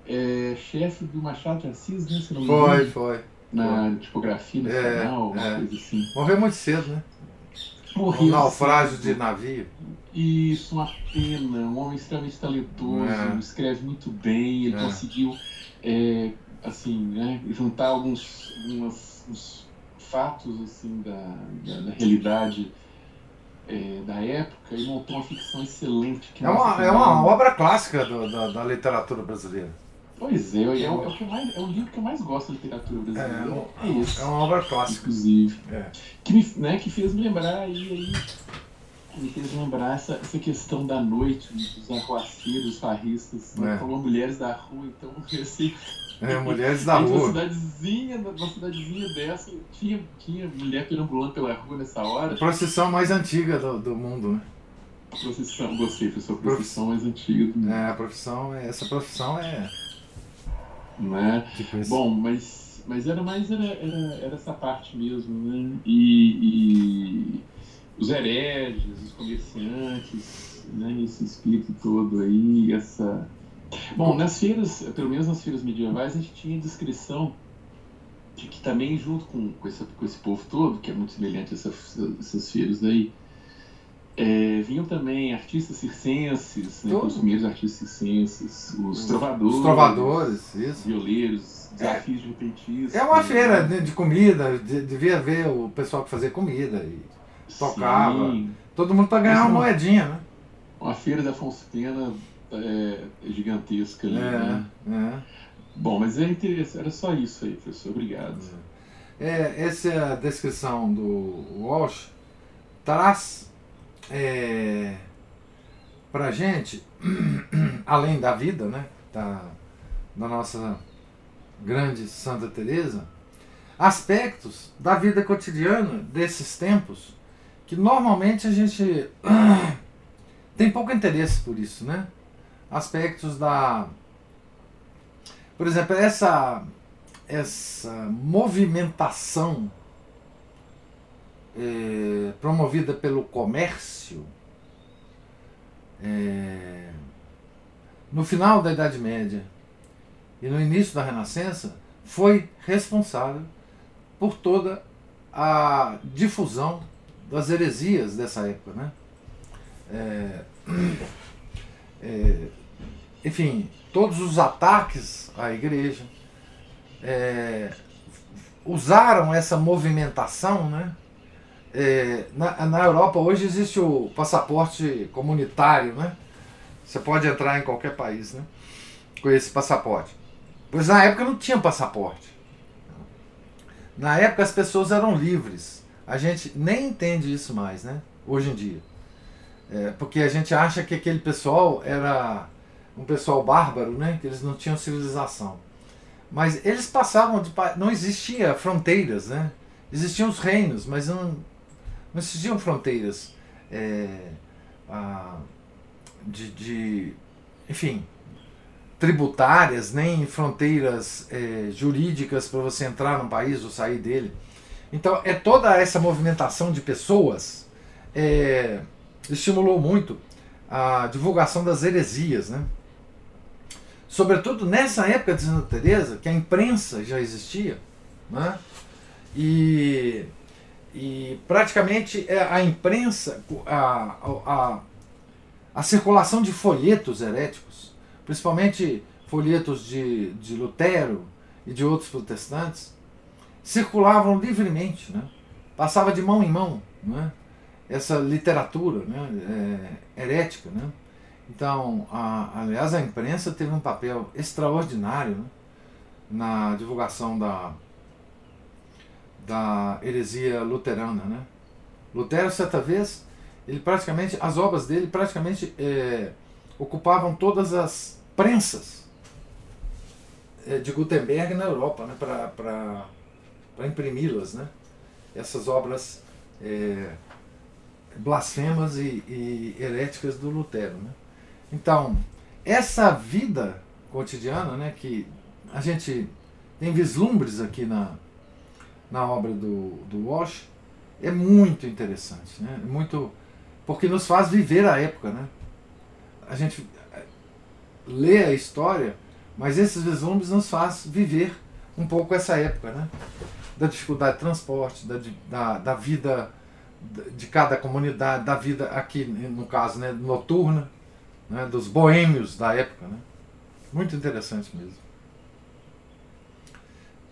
é, chefe do Machado de Assis, né? Se não foi, foi na tipografia no é, canal, é. coisa assim. Morreu muito cedo, né? Morreu. Um naufrágio de navio. Isso, uma pena. Um homem extremamente talentoso, é. escreve muito bem, ele é. conseguiu, é, assim, né, juntar alguns, fatos assim, da, da, da realidade é, da época e montou uma ficção excelente. é, uma, é uma obra clássica do, da, da literatura brasileira. Pois é, é, o, é, o que mais, é o livro que eu mais gosto da literatura brasileira. É, é, esse. É uma obra clássica. Inclusive. É. Que, me, né, que fez me lembrar aí, aí me fez lembrar essa, essa questão da noite, dos arruaceiros, farristas, né? falou mulheres da rua, então assim. É, mulheres da rua. Uma cidadezinha, uma cidadezinha dessa, tinha, tinha mulher perambulando pela rua nessa hora. A procissão mais antiga do, do mundo, né? Profissão, gostei, foi sua profissão mais antiga do mundo. É, a profissão, essa profissão é né? Tipo Bom, mas, mas era mais era, era, era essa parte mesmo, né? E, e os hereges, os comerciantes, né? Esse espírito todo aí, essa... Bom, nas feiras, pelo menos nas feiras medievais, a gente tinha descrição de que também junto com, com, esse, com esse povo todo, que é muito semelhante a essas, essas feiras aí, é, vinham também artistas circenses, né, os primeiros artistas circenses, os trovadores, os trovadores isso. violeiros, desafios é, de repentismo. É uma feira de, de comida, de, devia ver o pessoal que fazia comida. E tocava. Sim. Todo mundo para ganhar uma moedinha, né? Uma feira da Afonso Pena é, gigantesca ali, é, né? É. Bom, mas é interessante, era só isso aí, professor. Obrigado. É, essa é a descrição do Walsh traz é, para gente, além da vida, né, da, da nossa grande Santa Teresa, aspectos da vida cotidiana desses tempos que normalmente a gente tem pouco interesse por isso, né? Aspectos da, por exemplo, essa essa movimentação é, promovida pelo comércio é, no final da Idade Média e no início da Renascença foi responsável por toda a difusão das heresias dessa época. Né? É, é, enfim, todos os ataques à igreja, é, usaram essa movimentação, né? É, na, na Europa hoje existe o passaporte comunitário, né? Você pode entrar em qualquer país, né? Com esse passaporte. Pois na época não tinha passaporte. Na época as pessoas eram livres. A gente nem entende isso mais, né? Hoje em dia. É, porque a gente acha que aquele pessoal era um pessoal bárbaro, né? Que eles não tinham civilização. Mas eles passavam de. Não existia fronteiras, né? Existiam os reinos, mas não, não existiam fronteiras é, a, de, de, Enfim, tributárias, nem fronteiras é, jurídicas para você entrar num país ou sair dele. Então, é toda essa movimentação de pessoas é, estimulou muito a divulgação das heresias, né? sobretudo nessa época de Santa Teresa, que a imprensa já existia, né? e, e praticamente é, a imprensa, a, a, a circulação de folhetos heréticos, principalmente folhetos de, de Lutero e de outros protestantes, circulavam livremente, né? passava de mão em mão né? essa literatura né? É, herética. Né? Então, a, aliás, a imprensa teve um papel extraordinário né, na divulgação da, da heresia luterana. Né? Lutero, certa vez, ele praticamente, as obras dele praticamente é, ocupavam todas as prensas é, de Gutenberg na Europa né, para imprimi-las. Né? Essas obras é, blasfemas e, e heréticas do Lutero. Né? Então, essa vida cotidiana, né, que a gente tem vislumbres aqui na, na obra do, do Walsh, é muito interessante, né? É muito porque nos faz viver a época, né? A gente eh, lê a história, mas esses vislumbres nos faz viver um pouco essa época, né? Da dificuldade de transporte, da, da, da vida de cada comunidade, da vida aqui, no caso, né, noturna, né, dos boêmios da época. Né? Muito interessante mesmo.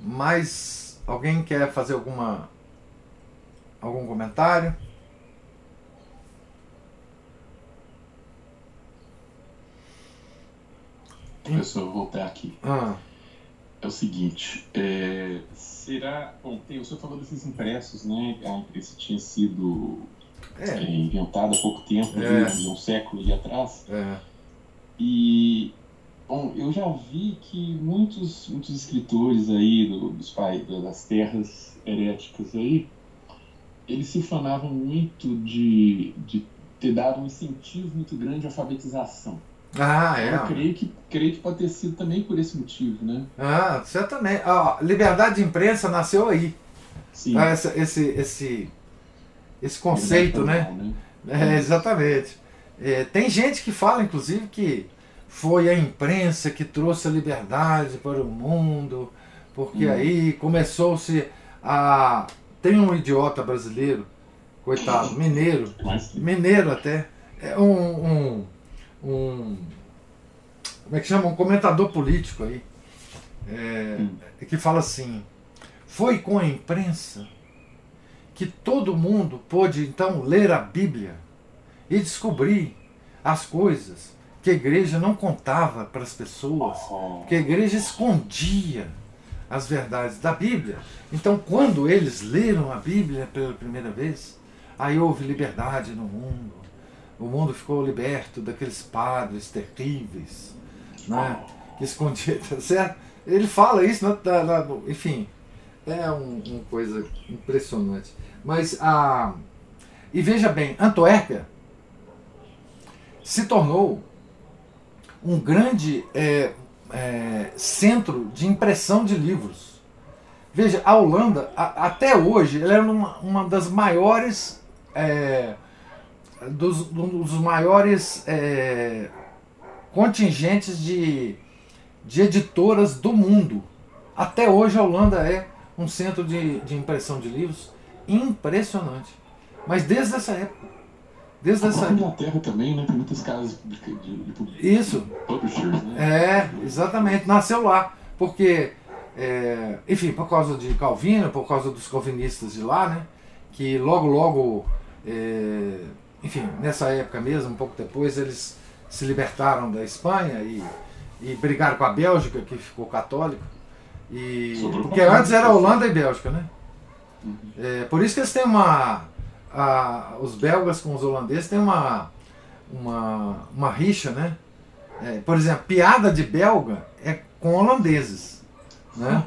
Mas alguém quer fazer alguma algum comentário? Professor, eu vou voltar aqui. Ah. É o seguinte, é, será. Bom, tem, o senhor falou desses impressos, né? A imprensa tinha sido é. é inventada há pouco tempo, é. um século ali atrás. É. E bom, eu já vi que muitos, muitos escritores aí do, dos pais das terras heréticas aí, eles se fanavam muito de, de ter dado um incentivo muito grande à alfabetização. Ah, é. Eu creio que, creio que pode ter sido também por esse motivo, né? Ah, certamente. A liberdade de imprensa nasceu aí. Sim. Ah, esse, esse, esse esse conceito, né? né? É, exatamente. É, tem gente que fala, inclusive, que foi a imprensa que trouxe a liberdade para o mundo, porque hum. aí começou-se a. Tem um idiota brasileiro, coitado, mineiro, mineiro até, é um, um, um como é que chama? Um comentador político aí, é, hum. que fala assim: foi com a imprensa que todo mundo pôde então ler a Bíblia e descobrir as coisas que a igreja não contava para as pessoas, que a igreja escondia as verdades da Bíblia. Então, quando eles leram a Bíblia pela primeira vez, aí houve liberdade no mundo. O mundo ficou liberto daqueles padres terríveis, né? Que escondiam, tá certo? Ele fala isso, né? enfim, é um, uma coisa impressionante. Mas a. E veja bem, Antuérpia se tornou um grande é, é, centro de impressão de livros. Veja, a Holanda, a, até hoje, ela é uma, uma das maiores. É, dos, dos maiores é, contingentes de, de editoras do mundo. Até hoje a Holanda é um centro de, de impressão de livros impressionante. Mas desde essa época. Desde a essa Inglaterra também, né? Tem muitas casas de, de, de Isso. publishers, né? É, exatamente. Nasceu lá. Porque, é, enfim, por causa de Calvino, por causa dos calvinistas de lá, né? Que logo, logo, é, enfim, nessa época mesmo, um pouco depois, eles se libertaram da Espanha e, e brigaram com a Bélgica, que ficou católica. E, porque antes era Holanda e Bélgica, né? Uhum. É, por isso que eles têm uma a, os belgas com os holandeses têm uma, uma, uma rixa, né? É, por exemplo, piada de belga é com holandeses. Né?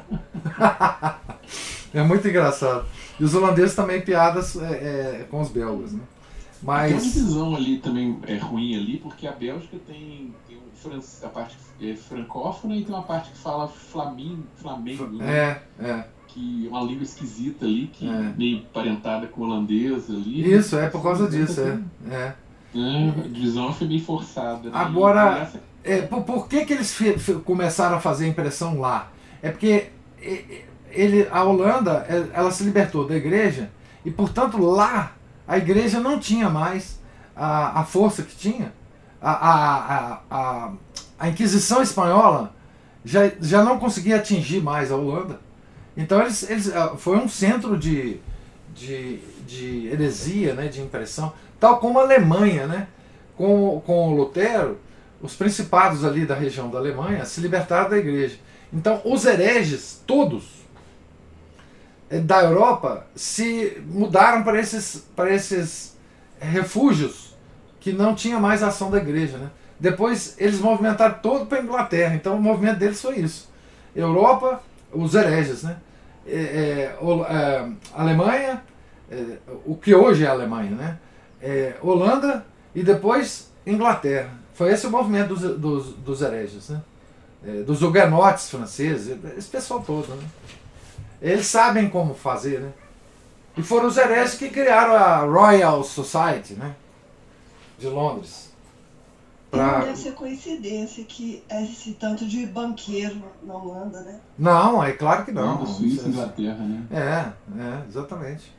é muito engraçado. E os holandeses também piadas é, é, com os belgas. Né? Mas... Tem uma divisão ali também é ruim ali, porque a Bélgica tem, tem a parte é francófona e tem uma parte que fala flamingo, flamengo. Né? É, é que uma língua esquisita ali, que é. meio parentada com holandês ali. Isso, é por causa disso, é. é. é a divisão foi meio forçada. Né? Agora, é, por, por, que, que eles começaram a fazer impressão lá? É porque ele, a Holanda é, ela se libertou da igreja e, portanto, lá a igreja não tinha mais a, a força que tinha. A, a, a, a Inquisição Espanhola já, já não conseguia atingir mais a Holanda. Então eles, eles ah, foi um centro de, de, de heresia, né, de impressão, tal como a Alemanha, né? Com, com Lutero, os principados ali da região da Alemanha se libertaram da igreja. Então os hereges, todos eh, da Europa, se mudaram para esses, para esses refúgios que não tinha mais ação da igreja. Né? Depois eles movimentaram todo para a Inglaterra, então o movimento deles foi isso. Europa, os hereges, né? É, é, é, Alemanha, é, o que hoje é Alemanha, né? É, Holanda e depois Inglaterra. Foi esse o movimento dos, dos, dos hereges, né? É, dos huguenotes franceses, esse pessoal todo, né? Eles sabem como fazer, né? E foram os hereges que criaram a Royal Society, né? De Londres. Pra... Não deve ser coincidência que esse tanto de banqueiro na Holanda, né? Não, é claro que não. não Suíça e Inglaterra, né? É, é, exatamente.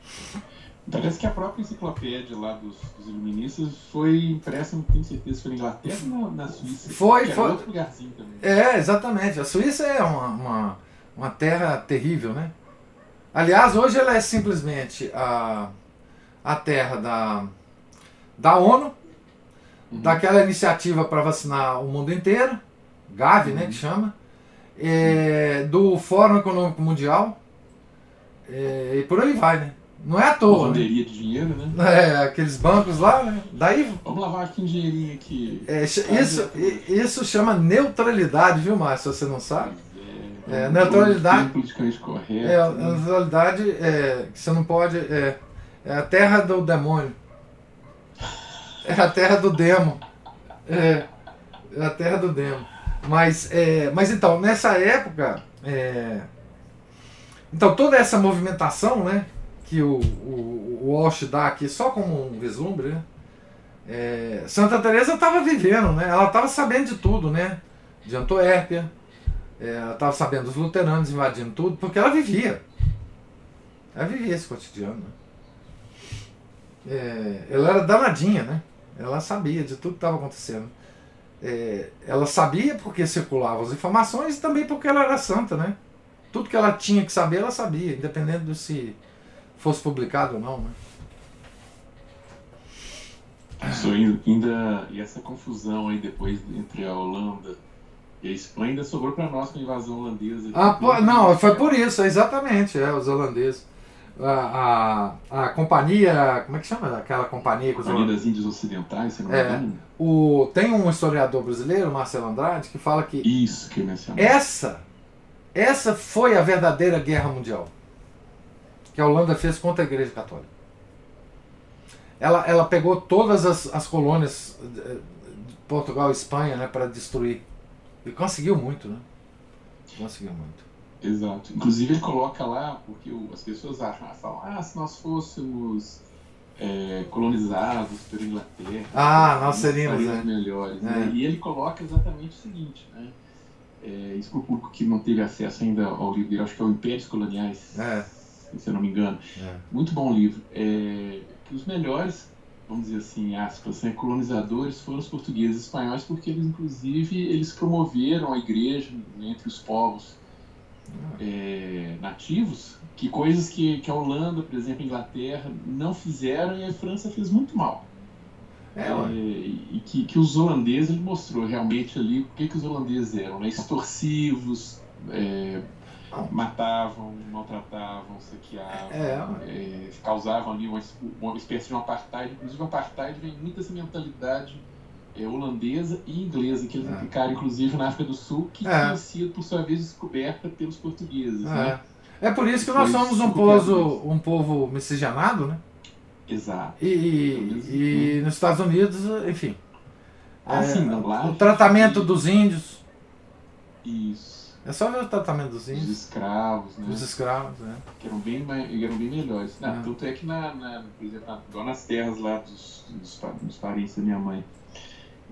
Parece que a própria enciclopédia lá dos, dos iluministas foi impressa, não tenho certeza se foi na Inglaterra ou na Suíça. Foi, foi. outro lugarzinho também. É, exatamente. A Suíça é uma, uma, uma terra terrível, né? Aliás, hoje ela é simplesmente a, a terra da, da ONU, uhum. daquela iniciativa para vacinar o mundo inteiro, Gavi, uhum. né, que chama, é, do Fórum Econômico Mundial, é, e por aí vai, né? Não é à toa. Né? de dinheiro, né? É, aqueles bancos lá, né? Daí. Vamos lavar aqui um dinheirinho aqui. É, isso, isso chama neutralidade, viu, Márcio? Se você não sabe. É, é neutralidade. Politicamente correto. É, né? neutralidade é, que você não pode. É, é a terra do demônio. É a terra do demo. É, é a terra do demo. Mas, é, mas então, nessa época. É, então, toda essa movimentação né, que o, o, o Walsh dá aqui, só como um vislumbre, né, é, Santa Teresa estava vivendo, né, ela estava sabendo de tudo, né, de Antuérpia, é, ela estava sabendo dos luteranos invadindo tudo, porque ela vivia. Ela vivia esse cotidiano. Né. É, ela era danadinha, né? Ela sabia de tudo que estava acontecendo. É, ela sabia porque circulavam as informações e também porque ela era santa, né? Tudo que ela tinha que saber, ela sabia, independente do se fosse publicado ou não, né? Isso ainda e essa confusão aí depois entre a Holanda e a Espanha ainda sobrou para nós com a invasão holandesa. Ah, pô, não, foi por isso, exatamente, é, os holandeses. A, a, a, companhia, como é que chama aquela companhia? A companhia das Índias Ocidentais, se não é, o, Tem um historiador brasileiro, Marcelo Andrade, que fala que. Isso que eu mencionei. Essa, essa foi a verdadeira guerra mundial que a Holanda fez contra a Igreja Católica. Ela, ela pegou todas as, as colônias de Portugal e Espanha né, para destruir. E conseguiu muito, né? Conseguiu muito. Exato. Inclusive ele coloca lá, porque as pessoas acham, falam, ah, se nós fôssemos é, colonizados pela Inglaterra, ah, nós seríamos né? melhores. Né? É. Né? E ele coloca exatamente o seguinte, né? É, isso para o público que não teve acesso ainda ao livro dele, acho que é o Impérios Coloniais. É se eu não me engano. É. Muito bom livro. É, que os melhores, vamos dizer assim, aspas, né, colonizadores foram os portugueses e espanhóis, porque eles, inclusive, eles promoveram a igreja entre os povos é, nativos, que coisas que, que a Holanda, por exemplo, a Inglaterra, não fizeram e a França fez muito mal. É, e que, que os holandeses, ele mostrou realmente ali o que, que os holandeses eram, né? extorsivos, é, matavam, maltratavam, saqueavam, é, é, causavam ali uma, uma espécie de um apartheid. Inclusive, o apartheid vem muito dessa mentalidade é, holandesa e inglesa, que eles é. ficaram, inclusive, na África do Sul, que é. tinha sido, por sua vez, descoberta pelos portugueses. É, né? é por isso que nós somos um povo, um povo miscigenado, né? Exato. E, e, e nos Estados Unidos, enfim. Ah, sim, não, lá o tratamento dos índios. Isso. É só ver o tratamento dos índios. Os escravos, né? Os escravos, né? Que eram bem, eram bem melhores. Não, é. Tanto é que, na, na, por exemplo, na, nas terras lá dos, dos, dos, parentes da minha mãe,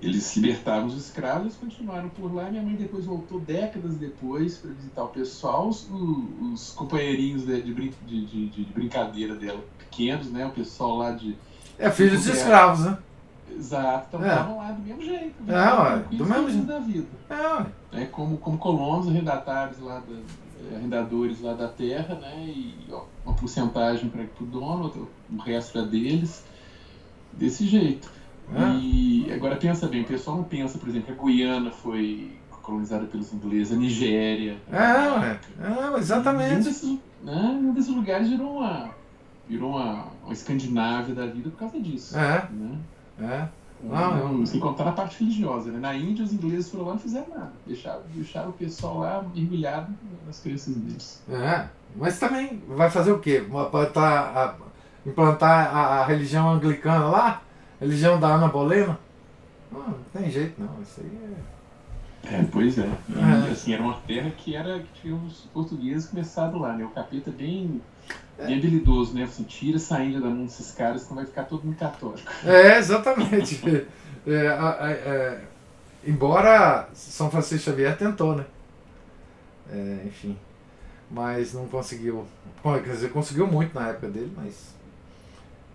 eles libertaram os escravos, continuaram por lá. Minha mãe depois voltou décadas depois para visitar o pessoal, os, os companheirinhos de, de, de, de, brincadeira dela, pequenos, né? O pessoal lá de. É, filhos de escravos, né? Exato, então estavam é. lá do mesmo jeito. É, ué, do mesmo jeito. da vida. É, ué. É, como, como colonos arrendatários lá, da, arrendadores lá da terra, né? E ó, uma porcentagem para o dono, o resto é deles. Desse jeito. É. E agora pensa bem, o pessoal não pensa, por exemplo, que a Guiana foi colonizada pelos ingleses, a Nigéria. É. É, exatamente. Um desses, né, um desses lugares virou uma, virou uma, uma Escandinávia da vida por causa disso. É. Né? É. Não, não, sem contar na parte religiosa. Né? Na Índia, os ingleses foram lá e não fizeram nada. Deixaram, deixaram o pessoal lá mergulhado nas crenças deles. É, mas também vai fazer o quê? Implantar a, implantar a, a religião anglicana lá? Religião da Ana Bolena? Não, não tem jeito não. Isso aí é. É, pois é. E, é. assim, era uma terra que era que tinha os portugueses começado lá, né? O capeta é bem Bem habilidoso, né? Assim, tira essa da mão desses caras, senão vai ficar todo mundo católico. É, exatamente. é, é, é, embora São Francisco Xavier tentou, né? É, enfim. Mas não conseguiu. Quer dizer, conseguiu muito na época dele, mas.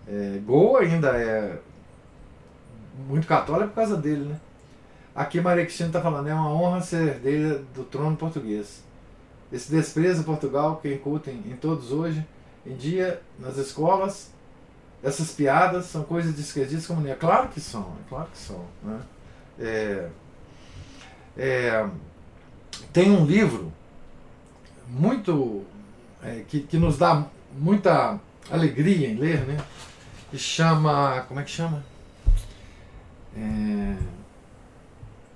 É, Gol ainda é muito católico por causa dele, né? Aqui Maria Cristina está falando, é uma honra ser herdeira do trono português. Esse desprezo Portugal que incutem em todos hoje em dia nas escolas, essas piadas são coisas de esquerdistas comunistas. Claro que são, é claro que são. Né? É, é, tem um livro muito é, que, que nos dá muita alegria em ler, né? Que chama. Como é que chama? É,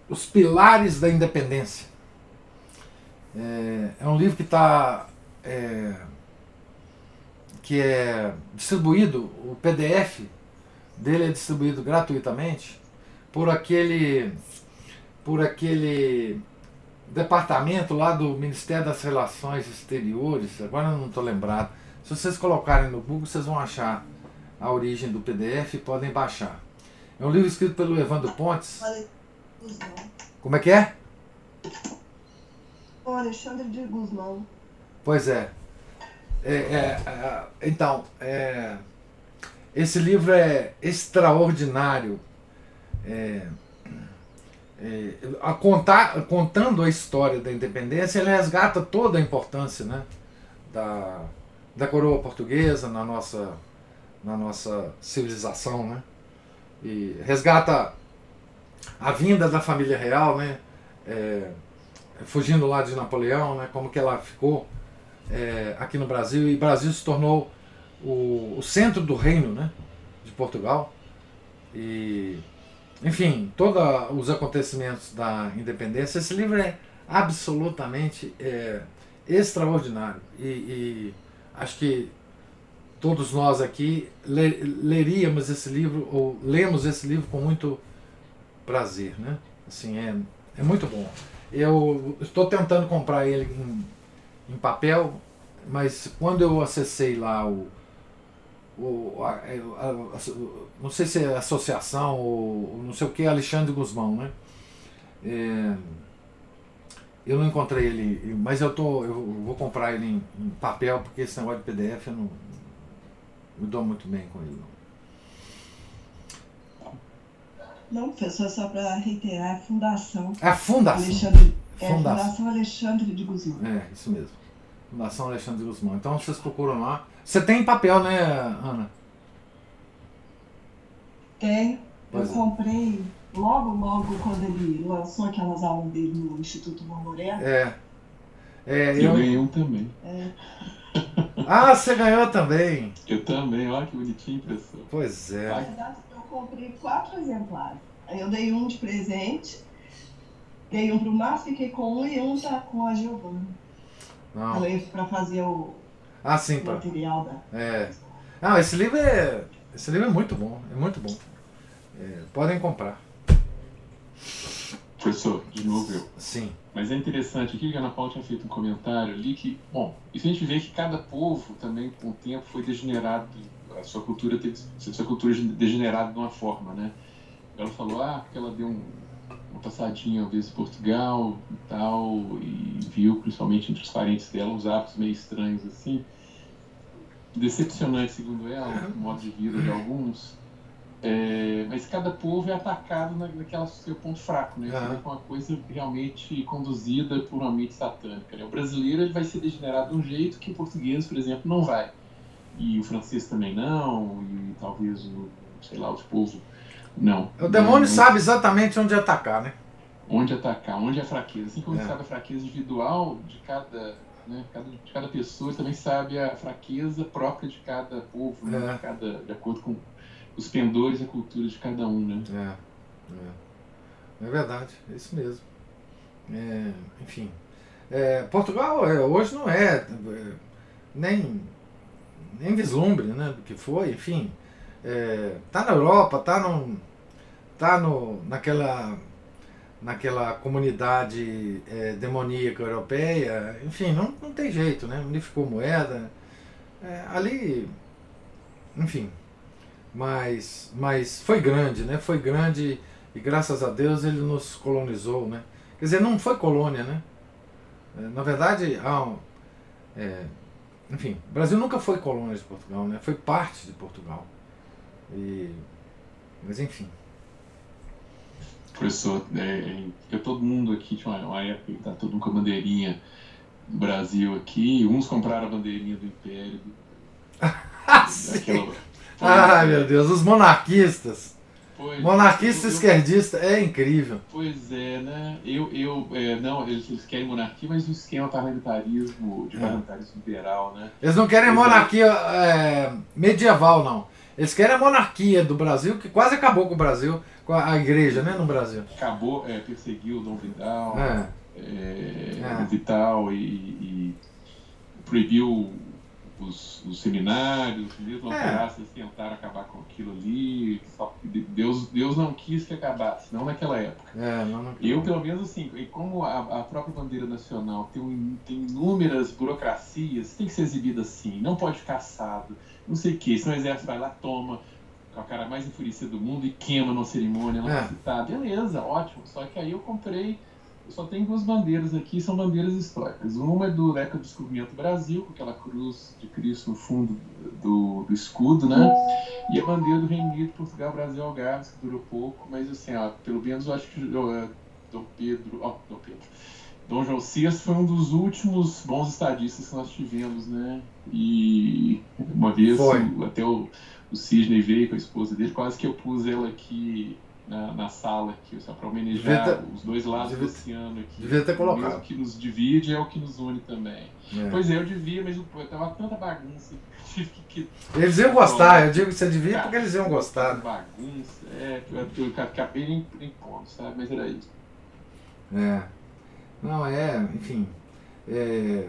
Os Pilares da Independência. É, é um livro que está. É, que é distribuído, o PDF dele é distribuído gratuitamente por aquele por aquele departamento lá do Ministério das Relações Exteriores, agora eu não estou lembrado. Se vocês colocarem no Google, vocês vão achar a origem do PDF e podem baixar. É um livro escrito pelo Evandro Pontes. Como é que é? O Alexandre de Guzmão. Pois é. É, é, é, então, é, esse livro é extraordinário. É, é, a contar, contando a história da independência, ele resgata toda a importância né, da, da coroa portuguesa na nossa, na nossa civilização, né? E resgata a vinda da família real, né? É, fugindo lá de Napoleão, né? Como que ela ficou é, aqui no Brasil e Brasil se tornou o, o centro do reino, né? De Portugal e enfim, todos os acontecimentos da independência. Esse livro é absolutamente é, extraordinário e, e, acho que todos nós aqui leríamos esse livro ou lemos esse livro com muito prazer, né? Assim é, é muito bom. Eu estou tentando comprar ele em, em papel, mas quando eu acessei lá o o, a, a, a, não sei se é associação ou não sei o que, Alexandre Guzmão, né? É, eu não encontrei ele, mas eu, tô, eu vou comprar ele em, em papel, porque esse negócio de PDF eu não me dou muito bem com ele. Não, não professor, só para reiterar, é Fundação. É a Fundação. Alexandre, é Fundação. Fundação Alexandre de Guzmão. É, isso mesmo. Fundação Alexandre de Guzmão. Então vocês procuram lá. Você tem papel, né, Ana? Tenho. Eu é. comprei logo, logo quando ele lançou aquelas aulas dele no Instituto Moreno. É. é eu, eu ganhei um também. É. ah, você ganhou também. Eu também, olha que bonitinho, professor. Pois é. Na verdade, eu comprei quatro exemplares. Aí eu dei um de presente, dei um pro Márcio, fiquei com um e um tá com a Giovana. Não. Para fazer o ah, sim, material da. É. Não, esse livro é. Esse livro é muito bom. É muito bom. É, podem comprar. Professor, de novo eu. Sim. Mas é interessante aqui que a Ana Paula tinha feito um comentário ali que, bom, isso a gente vê que cada povo também, com o tempo, foi degenerado, a sua cultura teve, a sua cultura degenerada de uma forma, né? Ela falou, ah, porque ela deu um, uma passadinha, às vezes, em Portugal e tal, e viu, principalmente entre os parentes dela, uns hábitos meio estranhos, assim. Decepcionante, segundo ela, o modo de vida de alguns. É, mas cada povo é atacado naquela seu ponto fraco, né? Uhum. com uma coisa realmente conduzida por uma mente satânica. Né? O brasileiro ele vai ser degenerado de um jeito que o português, por exemplo, não vai. E o francês também não, e talvez o, sei lá, os povos não. O demônio não, sabe exatamente onde atacar, né? Onde atacar, onde é a fraqueza. Assim como é. ele sabe a fraqueza individual de cada, né, de cada pessoa, ele também sabe a fraqueza própria de cada povo, né, é. de, cada, de acordo com os pendores e a cultura de cada um, né? É, é. é verdade, é isso mesmo. É, enfim. É, Portugal é, hoje não é, é nem, nem vislumbre né, do que foi, enfim é, tá na Europa, tá, no, tá no, naquela, naquela comunidade é, demoníaca europeia, enfim, não, não tem jeito, né? Unificou moeda. É, ali, enfim, mas, mas foi grande, né? Foi grande e graças a Deus ele nos colonizou, né? Quer dizer, não foi colônia, né? É, na verdade, ah, é, enfim, o Brasil nunca foi colônia de Portugal, né? Foi parte de Portugal. E, mas enfim. Professor, é, é, todo mundo aqui tinha uma, uma época que tá todo mundo com a bandeirinha do Brasil aqui. Uns compraram a bandeirinha do Império. ah, daquela, Ai, meu Deus, os monarquistas. Pois, Monarquista eu, esquerdista é incrível. Pois é, né? Eu, eu é, não, eles, eles, querem monarquia, mas o esquema parlamentarismo, de é. parlamentarismo liberal, né? Eles não querem monarquia é, medieval, não. Eles querem a monarquia do Brasil, que quase acabou com o Brasil, com a, igreja, né, no Brasil. Acabou, é, perseguiu o Dom Vidal, é. É, é. Vital e, e, proibiu os, os seminários, mesmo é. as tentaram acabar com aquilo ali. Só, Deus, Deus não quis que acabasse, não naquela época. É, não, eu, pelo menos assim, e como a, a, própria bandeira nacional tem, tem inúmeras burocracias, tem que ser exibida assim, não pode ficar assado não sei o que. Senão o exército vai lá, toma, com a cara mais enfurecido do mundo e queima numa cerimônia é. tá, beleza, ótimo. Só que aí eu comprei, só tenho duas bandeiras aqui, são bandeiras históricas. Uma é do Leca do Descobrimento Brasil, com aquela cruz de Cristo no fundo do, do escudo, né? E a bandeira do Reino Unido, Portugal, Brasil, Algarve, que durou pouco, mas assim, ó, pelo menos eu acho que uh, Dom Pedro, ó, Dom Pedro, Dom João VI foi um dos últimos bons estadistas que nós tivemos, né? E uma vez o, até o, o Sidney veio com a esposa dele, quase que eu pus ela aqui na, na sala, aqui, só para homenagear ter, os dois lados devia, do oceano aqui. Devia ter colocado. O que nos divide é o que nos une também. É. Pois é, eu devia, mas eu, tava tanta bagunça. Tive que, eles iam gostar, eu digo que você devia porque eles iam gostar. Bagunça, é, que eu, acabei nem, nem ponto, sabe? Mas era isso. É. Não, é, enfim. É...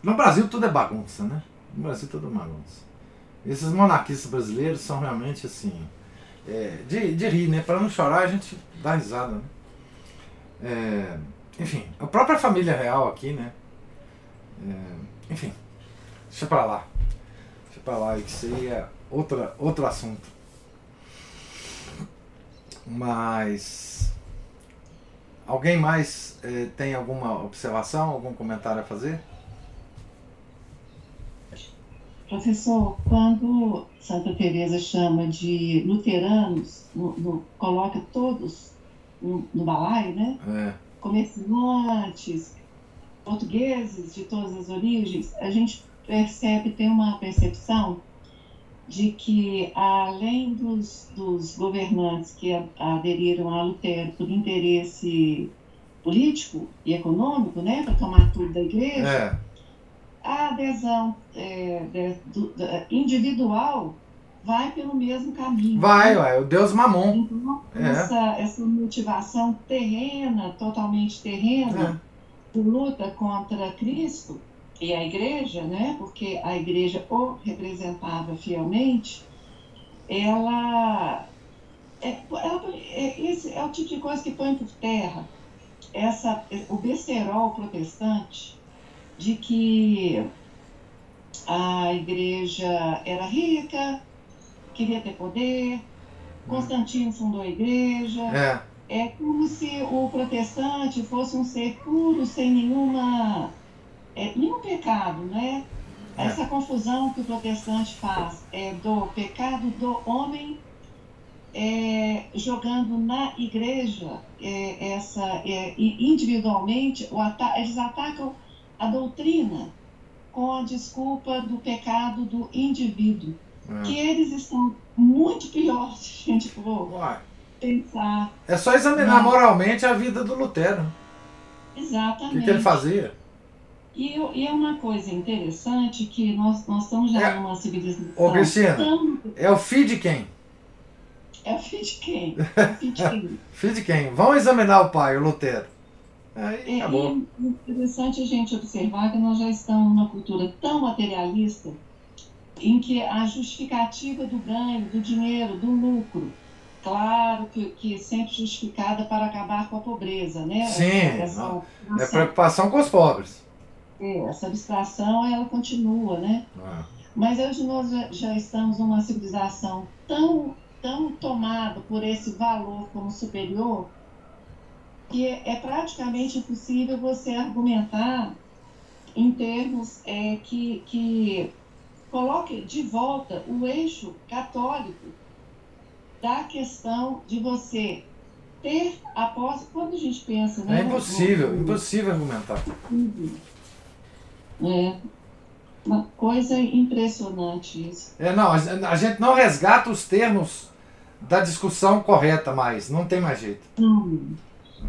No Brasil tudo é bagunça, né? No Brasil tudo é bagunça. Esses monarquistas brasileiros são realmente assim. É, de, de rir, né? Para não chorar a gente dá risada, né? É, enfim, a própria família real aqui, né? É, enfim, deixa pra lá. Deixa pra lá, isso aí é outra, outro assunto. Mas. Alguém mais eh, tem alguma observação, algum comentário a fazer? Professor, quando Santa Teresa chama de luteranos, no, no, coloca todos no, no balaio, né? É. Comerciantes, portugueses de todas as origens, a gente percebe, tem uma percepção de que, além dos, dos governantes que aderiram a Lutero por interesse político e econômico, né, para tomar tudo da igreja, é. A adesão é, de, do, individual vai pelo mesmo caminho. Vai, né? vai, o Deus mamon. Então, é. essa, essa motivação terrena, totalmente terrena, de luta contra Cristo, e a igreja, né, porque a igreja o representava fielmente, ela é, ela, é, esse é o tipo de coisa que põe por terra essa, o besterol protestante de que a igreja era rica, queria ter poder, Constantino fundou a igreja. É. é como se o protestante fosse um ser puro, sem nenhuma é, nenhum pecado, né? É. Essa confusão que o protestante faz é do pecado do homem é, jogando na igreja é, essa é, individualmente o ata eles atacam a doutrina com a desculpa do pecado do indivíduo é. que eles estão muito piores se a gente for pensar é só examinar moralmente a vida do Lutero exatamente o que, que ele fazia e, e, é uma coisa interessante que nós, nós estamos já é, numa civilização. Ô, Cristina, tão... é o filho de quem? É o filho de quem? É o filho de quem? filho de quem? Vamos examinar o pai, o Lutero. Aí, é, é interessante a gente observar que nós já estamos numa cultura tão materialista em que a justificativa do ganho, do dinheiro, do lucro, claro que, que sempre justificada para acabar com a pobreza, né? Sim, essa, é preocupação com os pobres essa abstração ela continua, né? Ah. Mas hoje nós já, já estamos numa civilização tão, tão tomada por esse valor como superior que é, é praticamente impossível você argumentar em termos é, que, que coloque de volta o eixo católico da questão de você ter após quando a gente pensa né, é impossível no, impossível argumentar uhum. É uma coisa impressionante isso. É, não, a gente não resgata os termos da discussão correta mais, não tem mais jeito. Hum.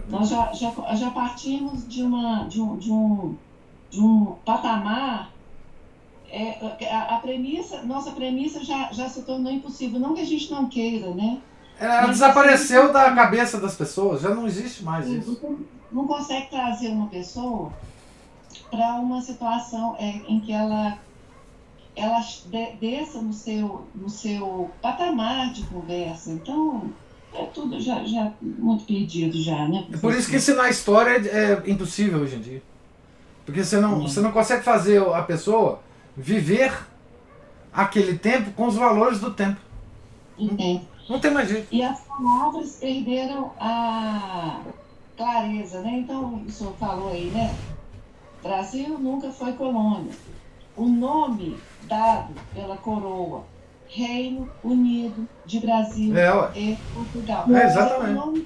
Nós já, já, já partimos de, uma, de, um, de, um, de um patamar. É, a, a premissa, nossa premissa já, já se tornou impossível. Não que a gente não queira, né? Ela desapareceu assim, da cabeça das pessoas, já não existe mais isso. Não, consegue trazer uma pessoa para uma situação é, em que ela ela de, desça no seu no seu patamar de conversa. Então é tudo já, já muito perdido já, né? É por isso que ensinar história é, é impossível hoje em dia. Porque você não, você não consegue fazer a pessoa viver aquele tempo com os valores do tempo. Não, não tem mais jeito. E as palavras perderam a clareza, né? Então, o senhor falou aí, né? Brasil nunca foi colônia. O nome dado pela coroa, Reino Unido de Brasil é, e Portugal. É, exatamente. O nome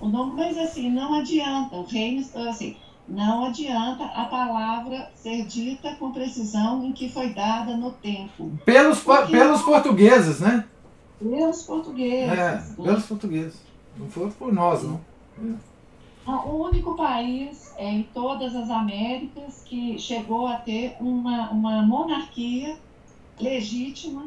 o nome, mas assim, não adianta, o reino, assim, não adianta a palavra ser dita com precisão em que foi dada no tempo. Pelos, Porque, pelos portugueses, né? Pelos portugueses. É, pelos portugueses. Não foi por nós, não. O único país em todas as Américas que chegou a ter uma, uma monarquia legítima.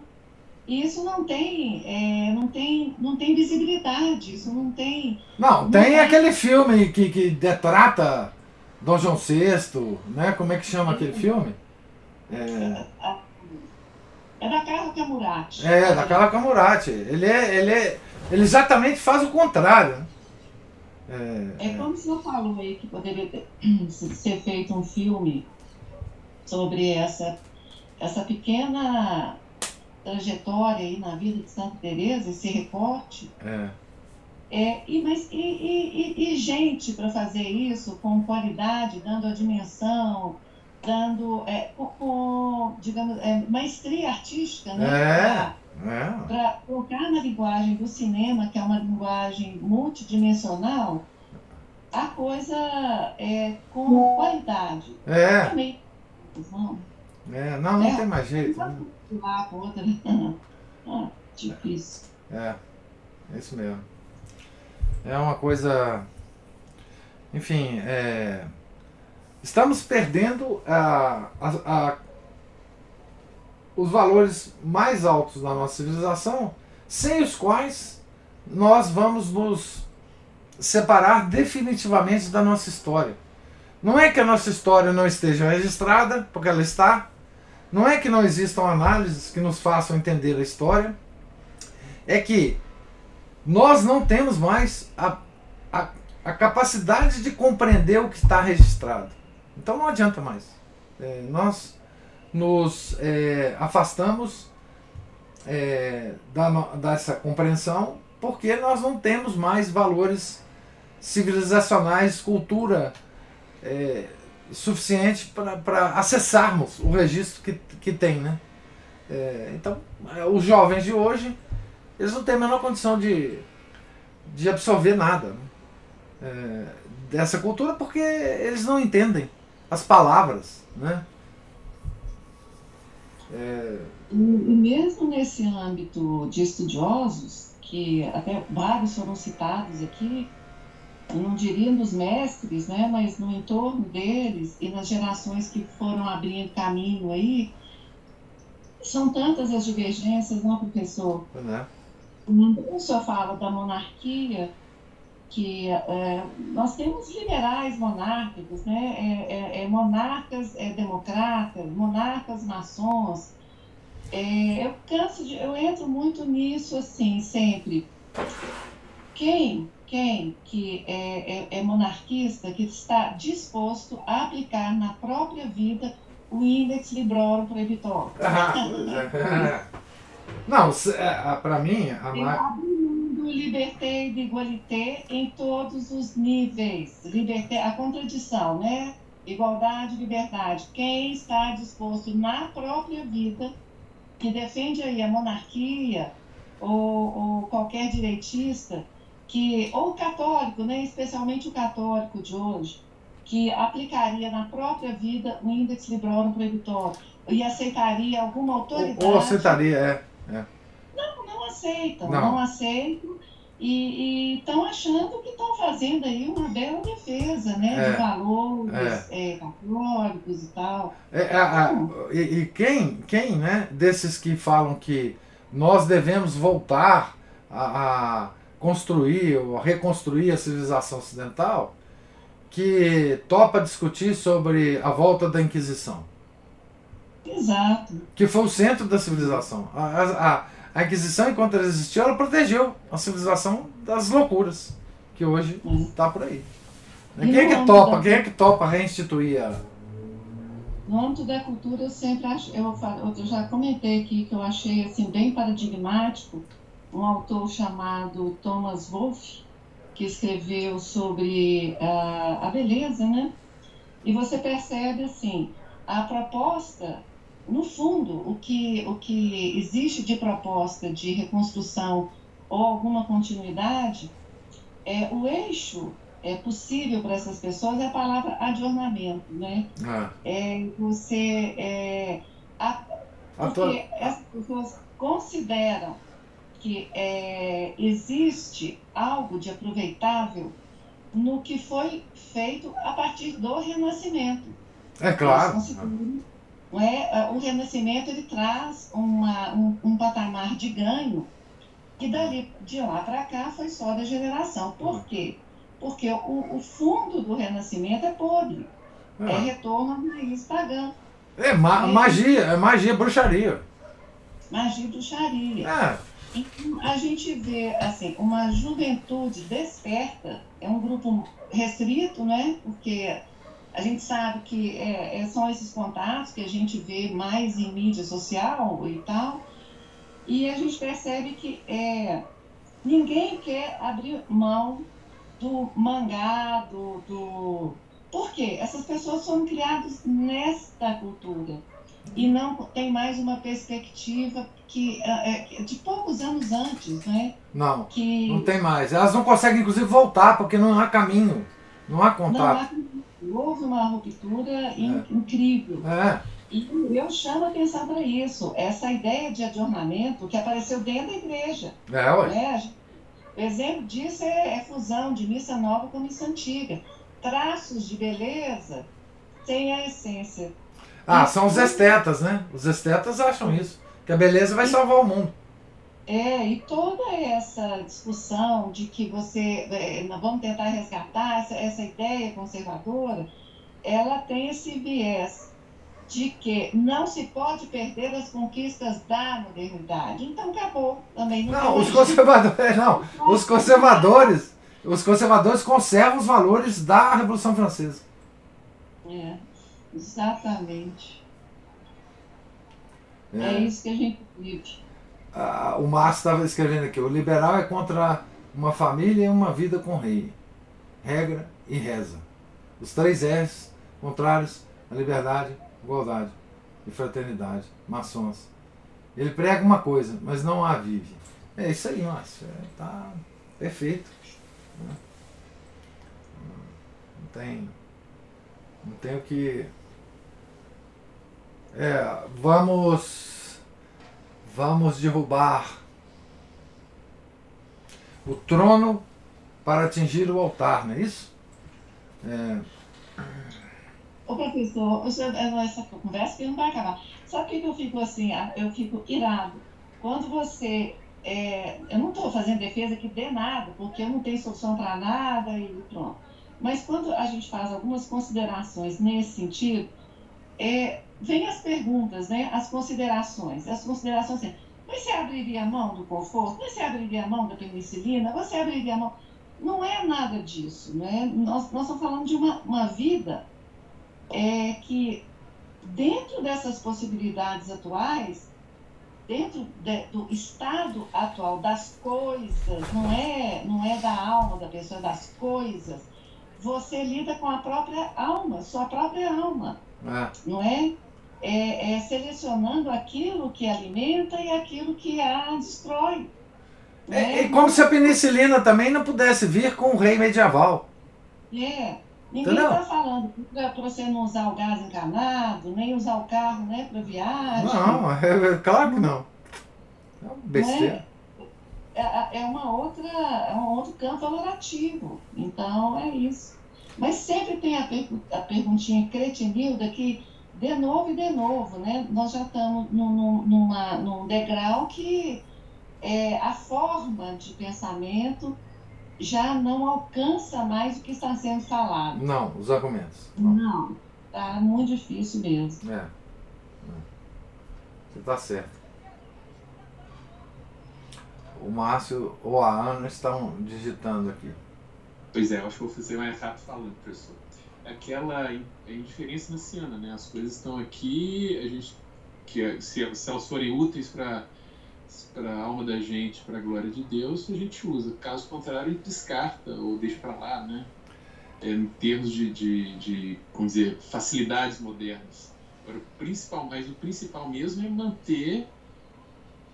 E isso não tem, é, não tem, não tem visibilidade, isso não tem. Não, não tem, tem aquele filme que, que detrata Dom João VI, né? Como é que chama aquele filme? É, é da Carla Camurati. É, da Carla Camurati. Ele é, ele é, ele exatamente faz o contrário. Né? É, é como você falou aí que poderia ter, ser feito um filme sobre essa, essa pequena trajetória aí na vida de Santa Teresa, esse recorte. É. É, e, mas, e, e, e gente para fazer isso com qualidade, dando a dimensão, dando, é, com, com, digamos, é, maestria artística, né? É. Para é. colocar na linguagem do cinema, que é uma linguagem multidimensional, a coisa é com qualidade. É. Também, não. É, não, não é, tem mais jeito. Né? Lá, outra. ah, difícil. É, é isso mesmo. É uma coisa. Enfim, é, estamos perdendo a, a, a os valores mais altos da nossa civilização, sem os quais nós vamos nos separar definitivamente da nossa história. Não é que a nossa história não esteja registrada, porque ela está. Não é que não existam análises que nos façam entender a história. É que nós não temos mais a, a, a capacidade de compreender o que está registrado. Então não adianta mais. É, nós nos é, afastamos é, da, dessa compreensão porque nós não temos mais valores civilizacionais, cultura é, suficiente para acessarmos o registro que, que tem. Né? É, então, é, os jovens de hoje eles não têm a menor condição de, de absorver nada né? É, dessa cultura porque eles não entendem as palavras. Né? É... E mesmo nesse âmbito de estudiosos, que até vários foram citados aqui, não diria dos mestres, né, mas no entorno deles e nas gerações que foram abrindo caminho aí, são tantas as divergências, não, professor? Não. O senhor fala da monarquia, que é, nós temos liberais monárquicos, né? É, é, é monarcas é, democratas, monarcas maçons. É, eu canso de, eu entro muito nisso assim sempre. Quem, quem que é, é, monarquista que está disposto a aplicar na própria vida o índex librorum prohibitório? Ah, Não, para mim a liberté e igualité em todos os níveis. Liberté, a contradição, né? Igualdade, liberdade. Quem está disposto na própria vida, que defende aí a monarquia ou, ou qualquer direitista, que ou católico, né? Especialmente o católico de hoje, que aplicaria na própria vida o índex librorum proibitório e aceitaria alguma autoridade. Ou aceitaria, é. é não, não aceitam, não, não aceitam e estão achando que estão fazendo aí uma bela defesa, né, é, de valores é. É, católicos e tal. É, é a, e, e quem, quem, né, desses que falam que nós devemos voltar a, a construir ou a reconstruir a civilização ocidental, que topa discutir sobre a volta da Inquisição. Exato. Que foi o centro da civilização. A, a, a Inquisição, enquanto ela existiu, ela protegeu a civilização das loucuras que hoje está por aí. quem é que topa? Da... Quem é que topa reinstituir ela? No âmbito da cultura, eu sempre acho, eu, eu já comentei aqui que eu achei assim bem paradigmático um autor chamado Thomas Wolfe, que escreveu sobre uh, a beleza, né? E você percebe assim, a proposta no fundo, o que, o que existe de proposta de reconstrução ou alguma continuidade é, o eixo é possível para essas pessoas é a palavra adornamento, né? Ah, É você é, a- porque essas pessoas consideram que é, existe algo de aproveitável no que foi feito a partir do Renascimento. é claro. é, o Renascimento ele traz uma, um, um patamar de ganho que dali de lá para cá foi só da generação. Por quê? Porque o, o fundo do Renascimento é podre, é Ah, retorno à raiz pagã, É ma- magia, é magia, bruxaria. magia do Sharia. É, A gente vê assim uma juventude desperta, é um grupo restrito, né? Porque a gente sabe que é, é- são esses contatos que a gente vê mais em mídia social e tal, e a gente percebe que é, ninguém quer abrir mão do mangá, do, do... Por quê? Essas pessoas foram criadas nesta cultura e não tem mais uma perspectiva que é, é, de poucos anos antes, né? não, Que não tem mais. Elas não conseguem, inclusive, voltar, porque não há caminho, não há não contato. há, houve uma ruptura in- incrível. É, E eu chamo a atenção para isso, essa ideia de adornamento que apareceu dentro da igreja. é, ué. Né? Exemplo disso é, é fusão de missa nova com missa antiga. Traços de beleza sem a essência. Ah, são os estetas, né? Os estetas acham isso. Que a beleza vai salvar o mundo. É, e toda essa discussão de que você, é, vamos tentar resgatar essa, essa ideia conservadora, ela tem esse viés de que não se pode perder as conquistas da modernidade. Então acabou também. Não, Não, os conservadores, não. Os conservadores, os conservadores conservam os valores da Revolução Francesa. É, exatamente. É. É. isso que a gente vive. Ah, o Márcio estava escrevendo aqui: o liberal é contra uma família e uma vida com rei. Regra e reza. Os três R's contrários à liberdade, igualdade e fraternidade. Maçons. Ele prega uma coisa, mas não a vive. É isso aí, Márcio. É, tá perfeito. Não tem. Não tem o que. É, vamos. Vamos derrubar o trono para atingir o altar, não é isso? É, Ô professor, é, essa conversa que não vai acabar. Sabe o que que eu fico assim? ah, Eu fico irado. Quando você. é, eu não estou fazendo defesa que dê nada, porque eu não tenho solução para nada e pronto. Mas quando a gente faz algumas considerações nesse sentido, é, vem as perguntas, né? as considerações. As considerações assim, mas você abriria a mão do conforto? Mas você abriria a mão da penicilina? Você abriria a mão? Não é nada disso. Né? Nós, nós estamos falando de uma, uma vida é que dentro dessas possibilidades atuais, dentro de- do estado atual das coisas, não é, não é da alma da pessoa, é das coisas, você lida com a própria alma, sua própria alma, é, não é? É, é selecionando aquilo que alimenta e aquilo que a destrói. É, né? é como se a penicilina também não pudesse vir com o rei medieval. É. Ninguém está falando para você não usar o gás encanado, nem usar o carro né, para viagem. Não, é, é claro que não. É uma besteira. É, é uma outra, é um outro campo valorativo. Então é isso. Mas sempre tem a, pergu- a perguntinha cretinilda que de novo e de novo, né? Nós já estamos num, num- numa, num degrau que é, a forma de pensamento já não alcança mais o que está sendo falado. Não, os argumentos. Não. Não, tá muito difícil mesmo. É. É. Você está certo. O Márcio ou a Ana estão digitando aqui. Pois é, eu acho que eu vou fazer mais rápido falando, professor. Aquela in- a indiferença naciana, né? As coisas estão aqui, a gente. Que é- se, se elas forem úteis para para a alma da gente, para a glória de Deus, a gente usa. Caso contrário, descarta ou deixa para lá, né? É, em termos de, de, de, vamos dizer, facilidades modernas. Agora, o principal, mas o principal mesmo é manter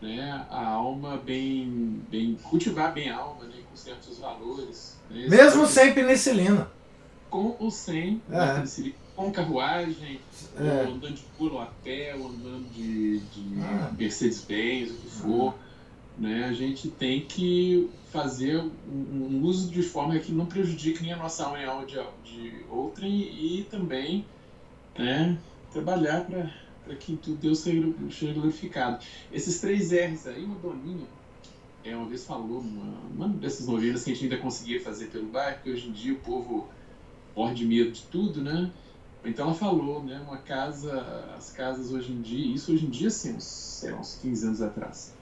né, a alma bem, bem cultivar bem a alma, né, com certos valores. Né, Mesmo sem penicilina. Com ou sem É. né, penicilina, com carruagem, É. andando de pulo a pé, andando de, de Ah. Mercedes-Benz, o que for. Né, a gente tem que fazer um, um uso de forma que não prejudique nem a nossa alma nem a alma de, de outrem e também né, trabalhar para que tudo Deus seja, glorificado. Esses três R's aí, uma doninha, é, uma vez falou, uma, uma dessas novelas que a gente ainda conseguia fazer pelo bairro, que hoje em dia o povo morre de medo de tudo, né? Então ela falou, né? Uma casa, as casas hoje em dia, isso hoje em dia, sim, uns, sei lá, uns 15 anos atrás,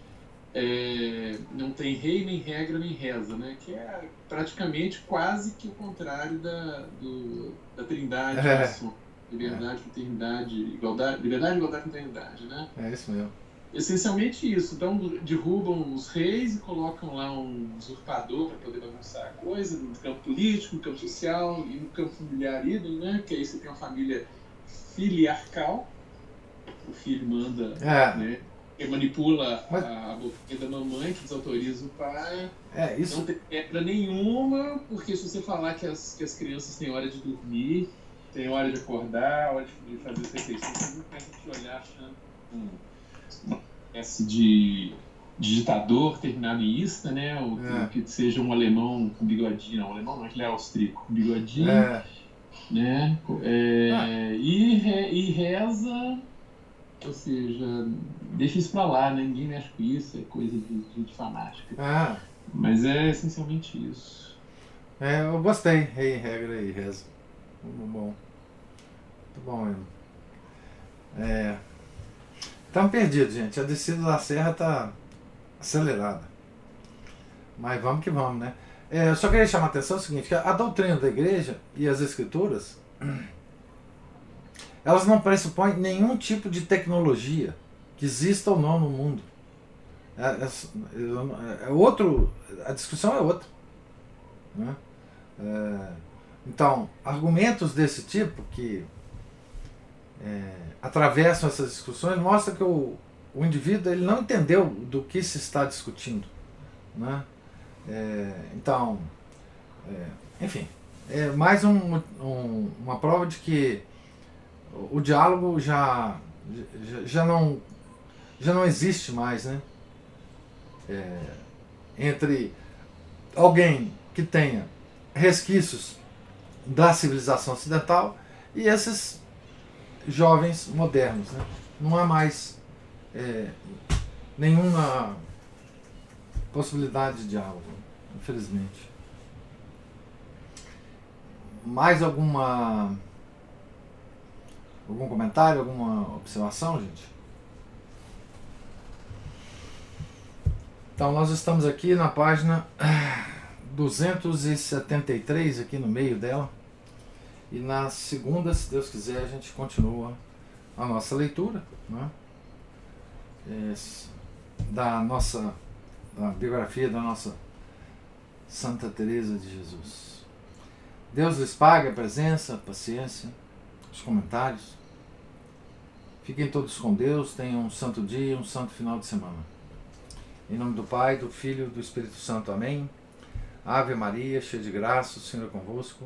é, não tem rei, nem regra, nem reza, né? Que é praticamente quase que o contrário da, do, da trindade, É. oração. liberdade, fraternidade, igualdade, liberdade, igualdade, fraternidade, né? É isso mesmo. Essencialmente isso. Então derrubam os reis e colocam lá um usurpador para poder bagunçar a coisa no campo político, no campo social e no campo familiar idem, né? Que aí você tem uma família filiarcal. O filho manda, É, né? Que manipula Mas- a, boquinha da mamãe, que desautoriza o pai. é isso. Não tem regra nenhuma, porque se você falar que as, que as crianças têm hora de dormir, tem hora de acordar, hora de fazer as refeições, você não a te olhar achando um, uma espécie de digitador terminado em ista, né? Ou que- É. que seja um alemão com bigodinho, não, um alemão não, ele é austríaco, com bigodinho, É, né? É, Ah. e, re- e reza, ou seja, deixa isso pra lá, né? Ninguém mexe com isso, é coisa de de gente fanática. é, Mas é essencialmente isso. é, eu gostei. Rei, regra e reza. Muito bom. Muito bom mesmo. É. Estamos perdidos, gente. A descida da serra tá acelerada. Mas vamos que vamos, né? É, eu só queria chamar a atenção o seguinte, a doutrina da igreja e as escrituras, elas não pressupõem nenhum tipo de tecnologia que exista ou não no mundo. É, é- é outro, a discussão é outra. Né? É, então, argumentos desse tipo que é, atravessam essas discussões mostram que o, o indivíduo ele não entendeu do que se está discutindo. Né? É, então, é, enfim, é mais um- um- uma prova de que o, o diálogo já, já, já não, já não existe mais né? É, entre alguém que tenha resquícios da civilização ocidental e esses jovens modernos. Né? Não há mais é, nenhuma possibilidade de diálogo, infelizmente. Mais alguma algum comentário, alguma observação, gente? Então nós estamos aqui na página 273 aqui no meio dela. E na segunda, se Deus quiser, a gente continua a nossa leitura, né? Esse- da nossa da biografia da nossa Santa Teresa de Jesus. Deus lhes pague a presença, a paciência, os comentários. Fiquem todos com Deus, tenham um santo dia, um santo final de semana. Em nome do Pai, do Filho e do Espírito Santo. Amém. Ave Maria, cheia de graça, o Senhor é convosco.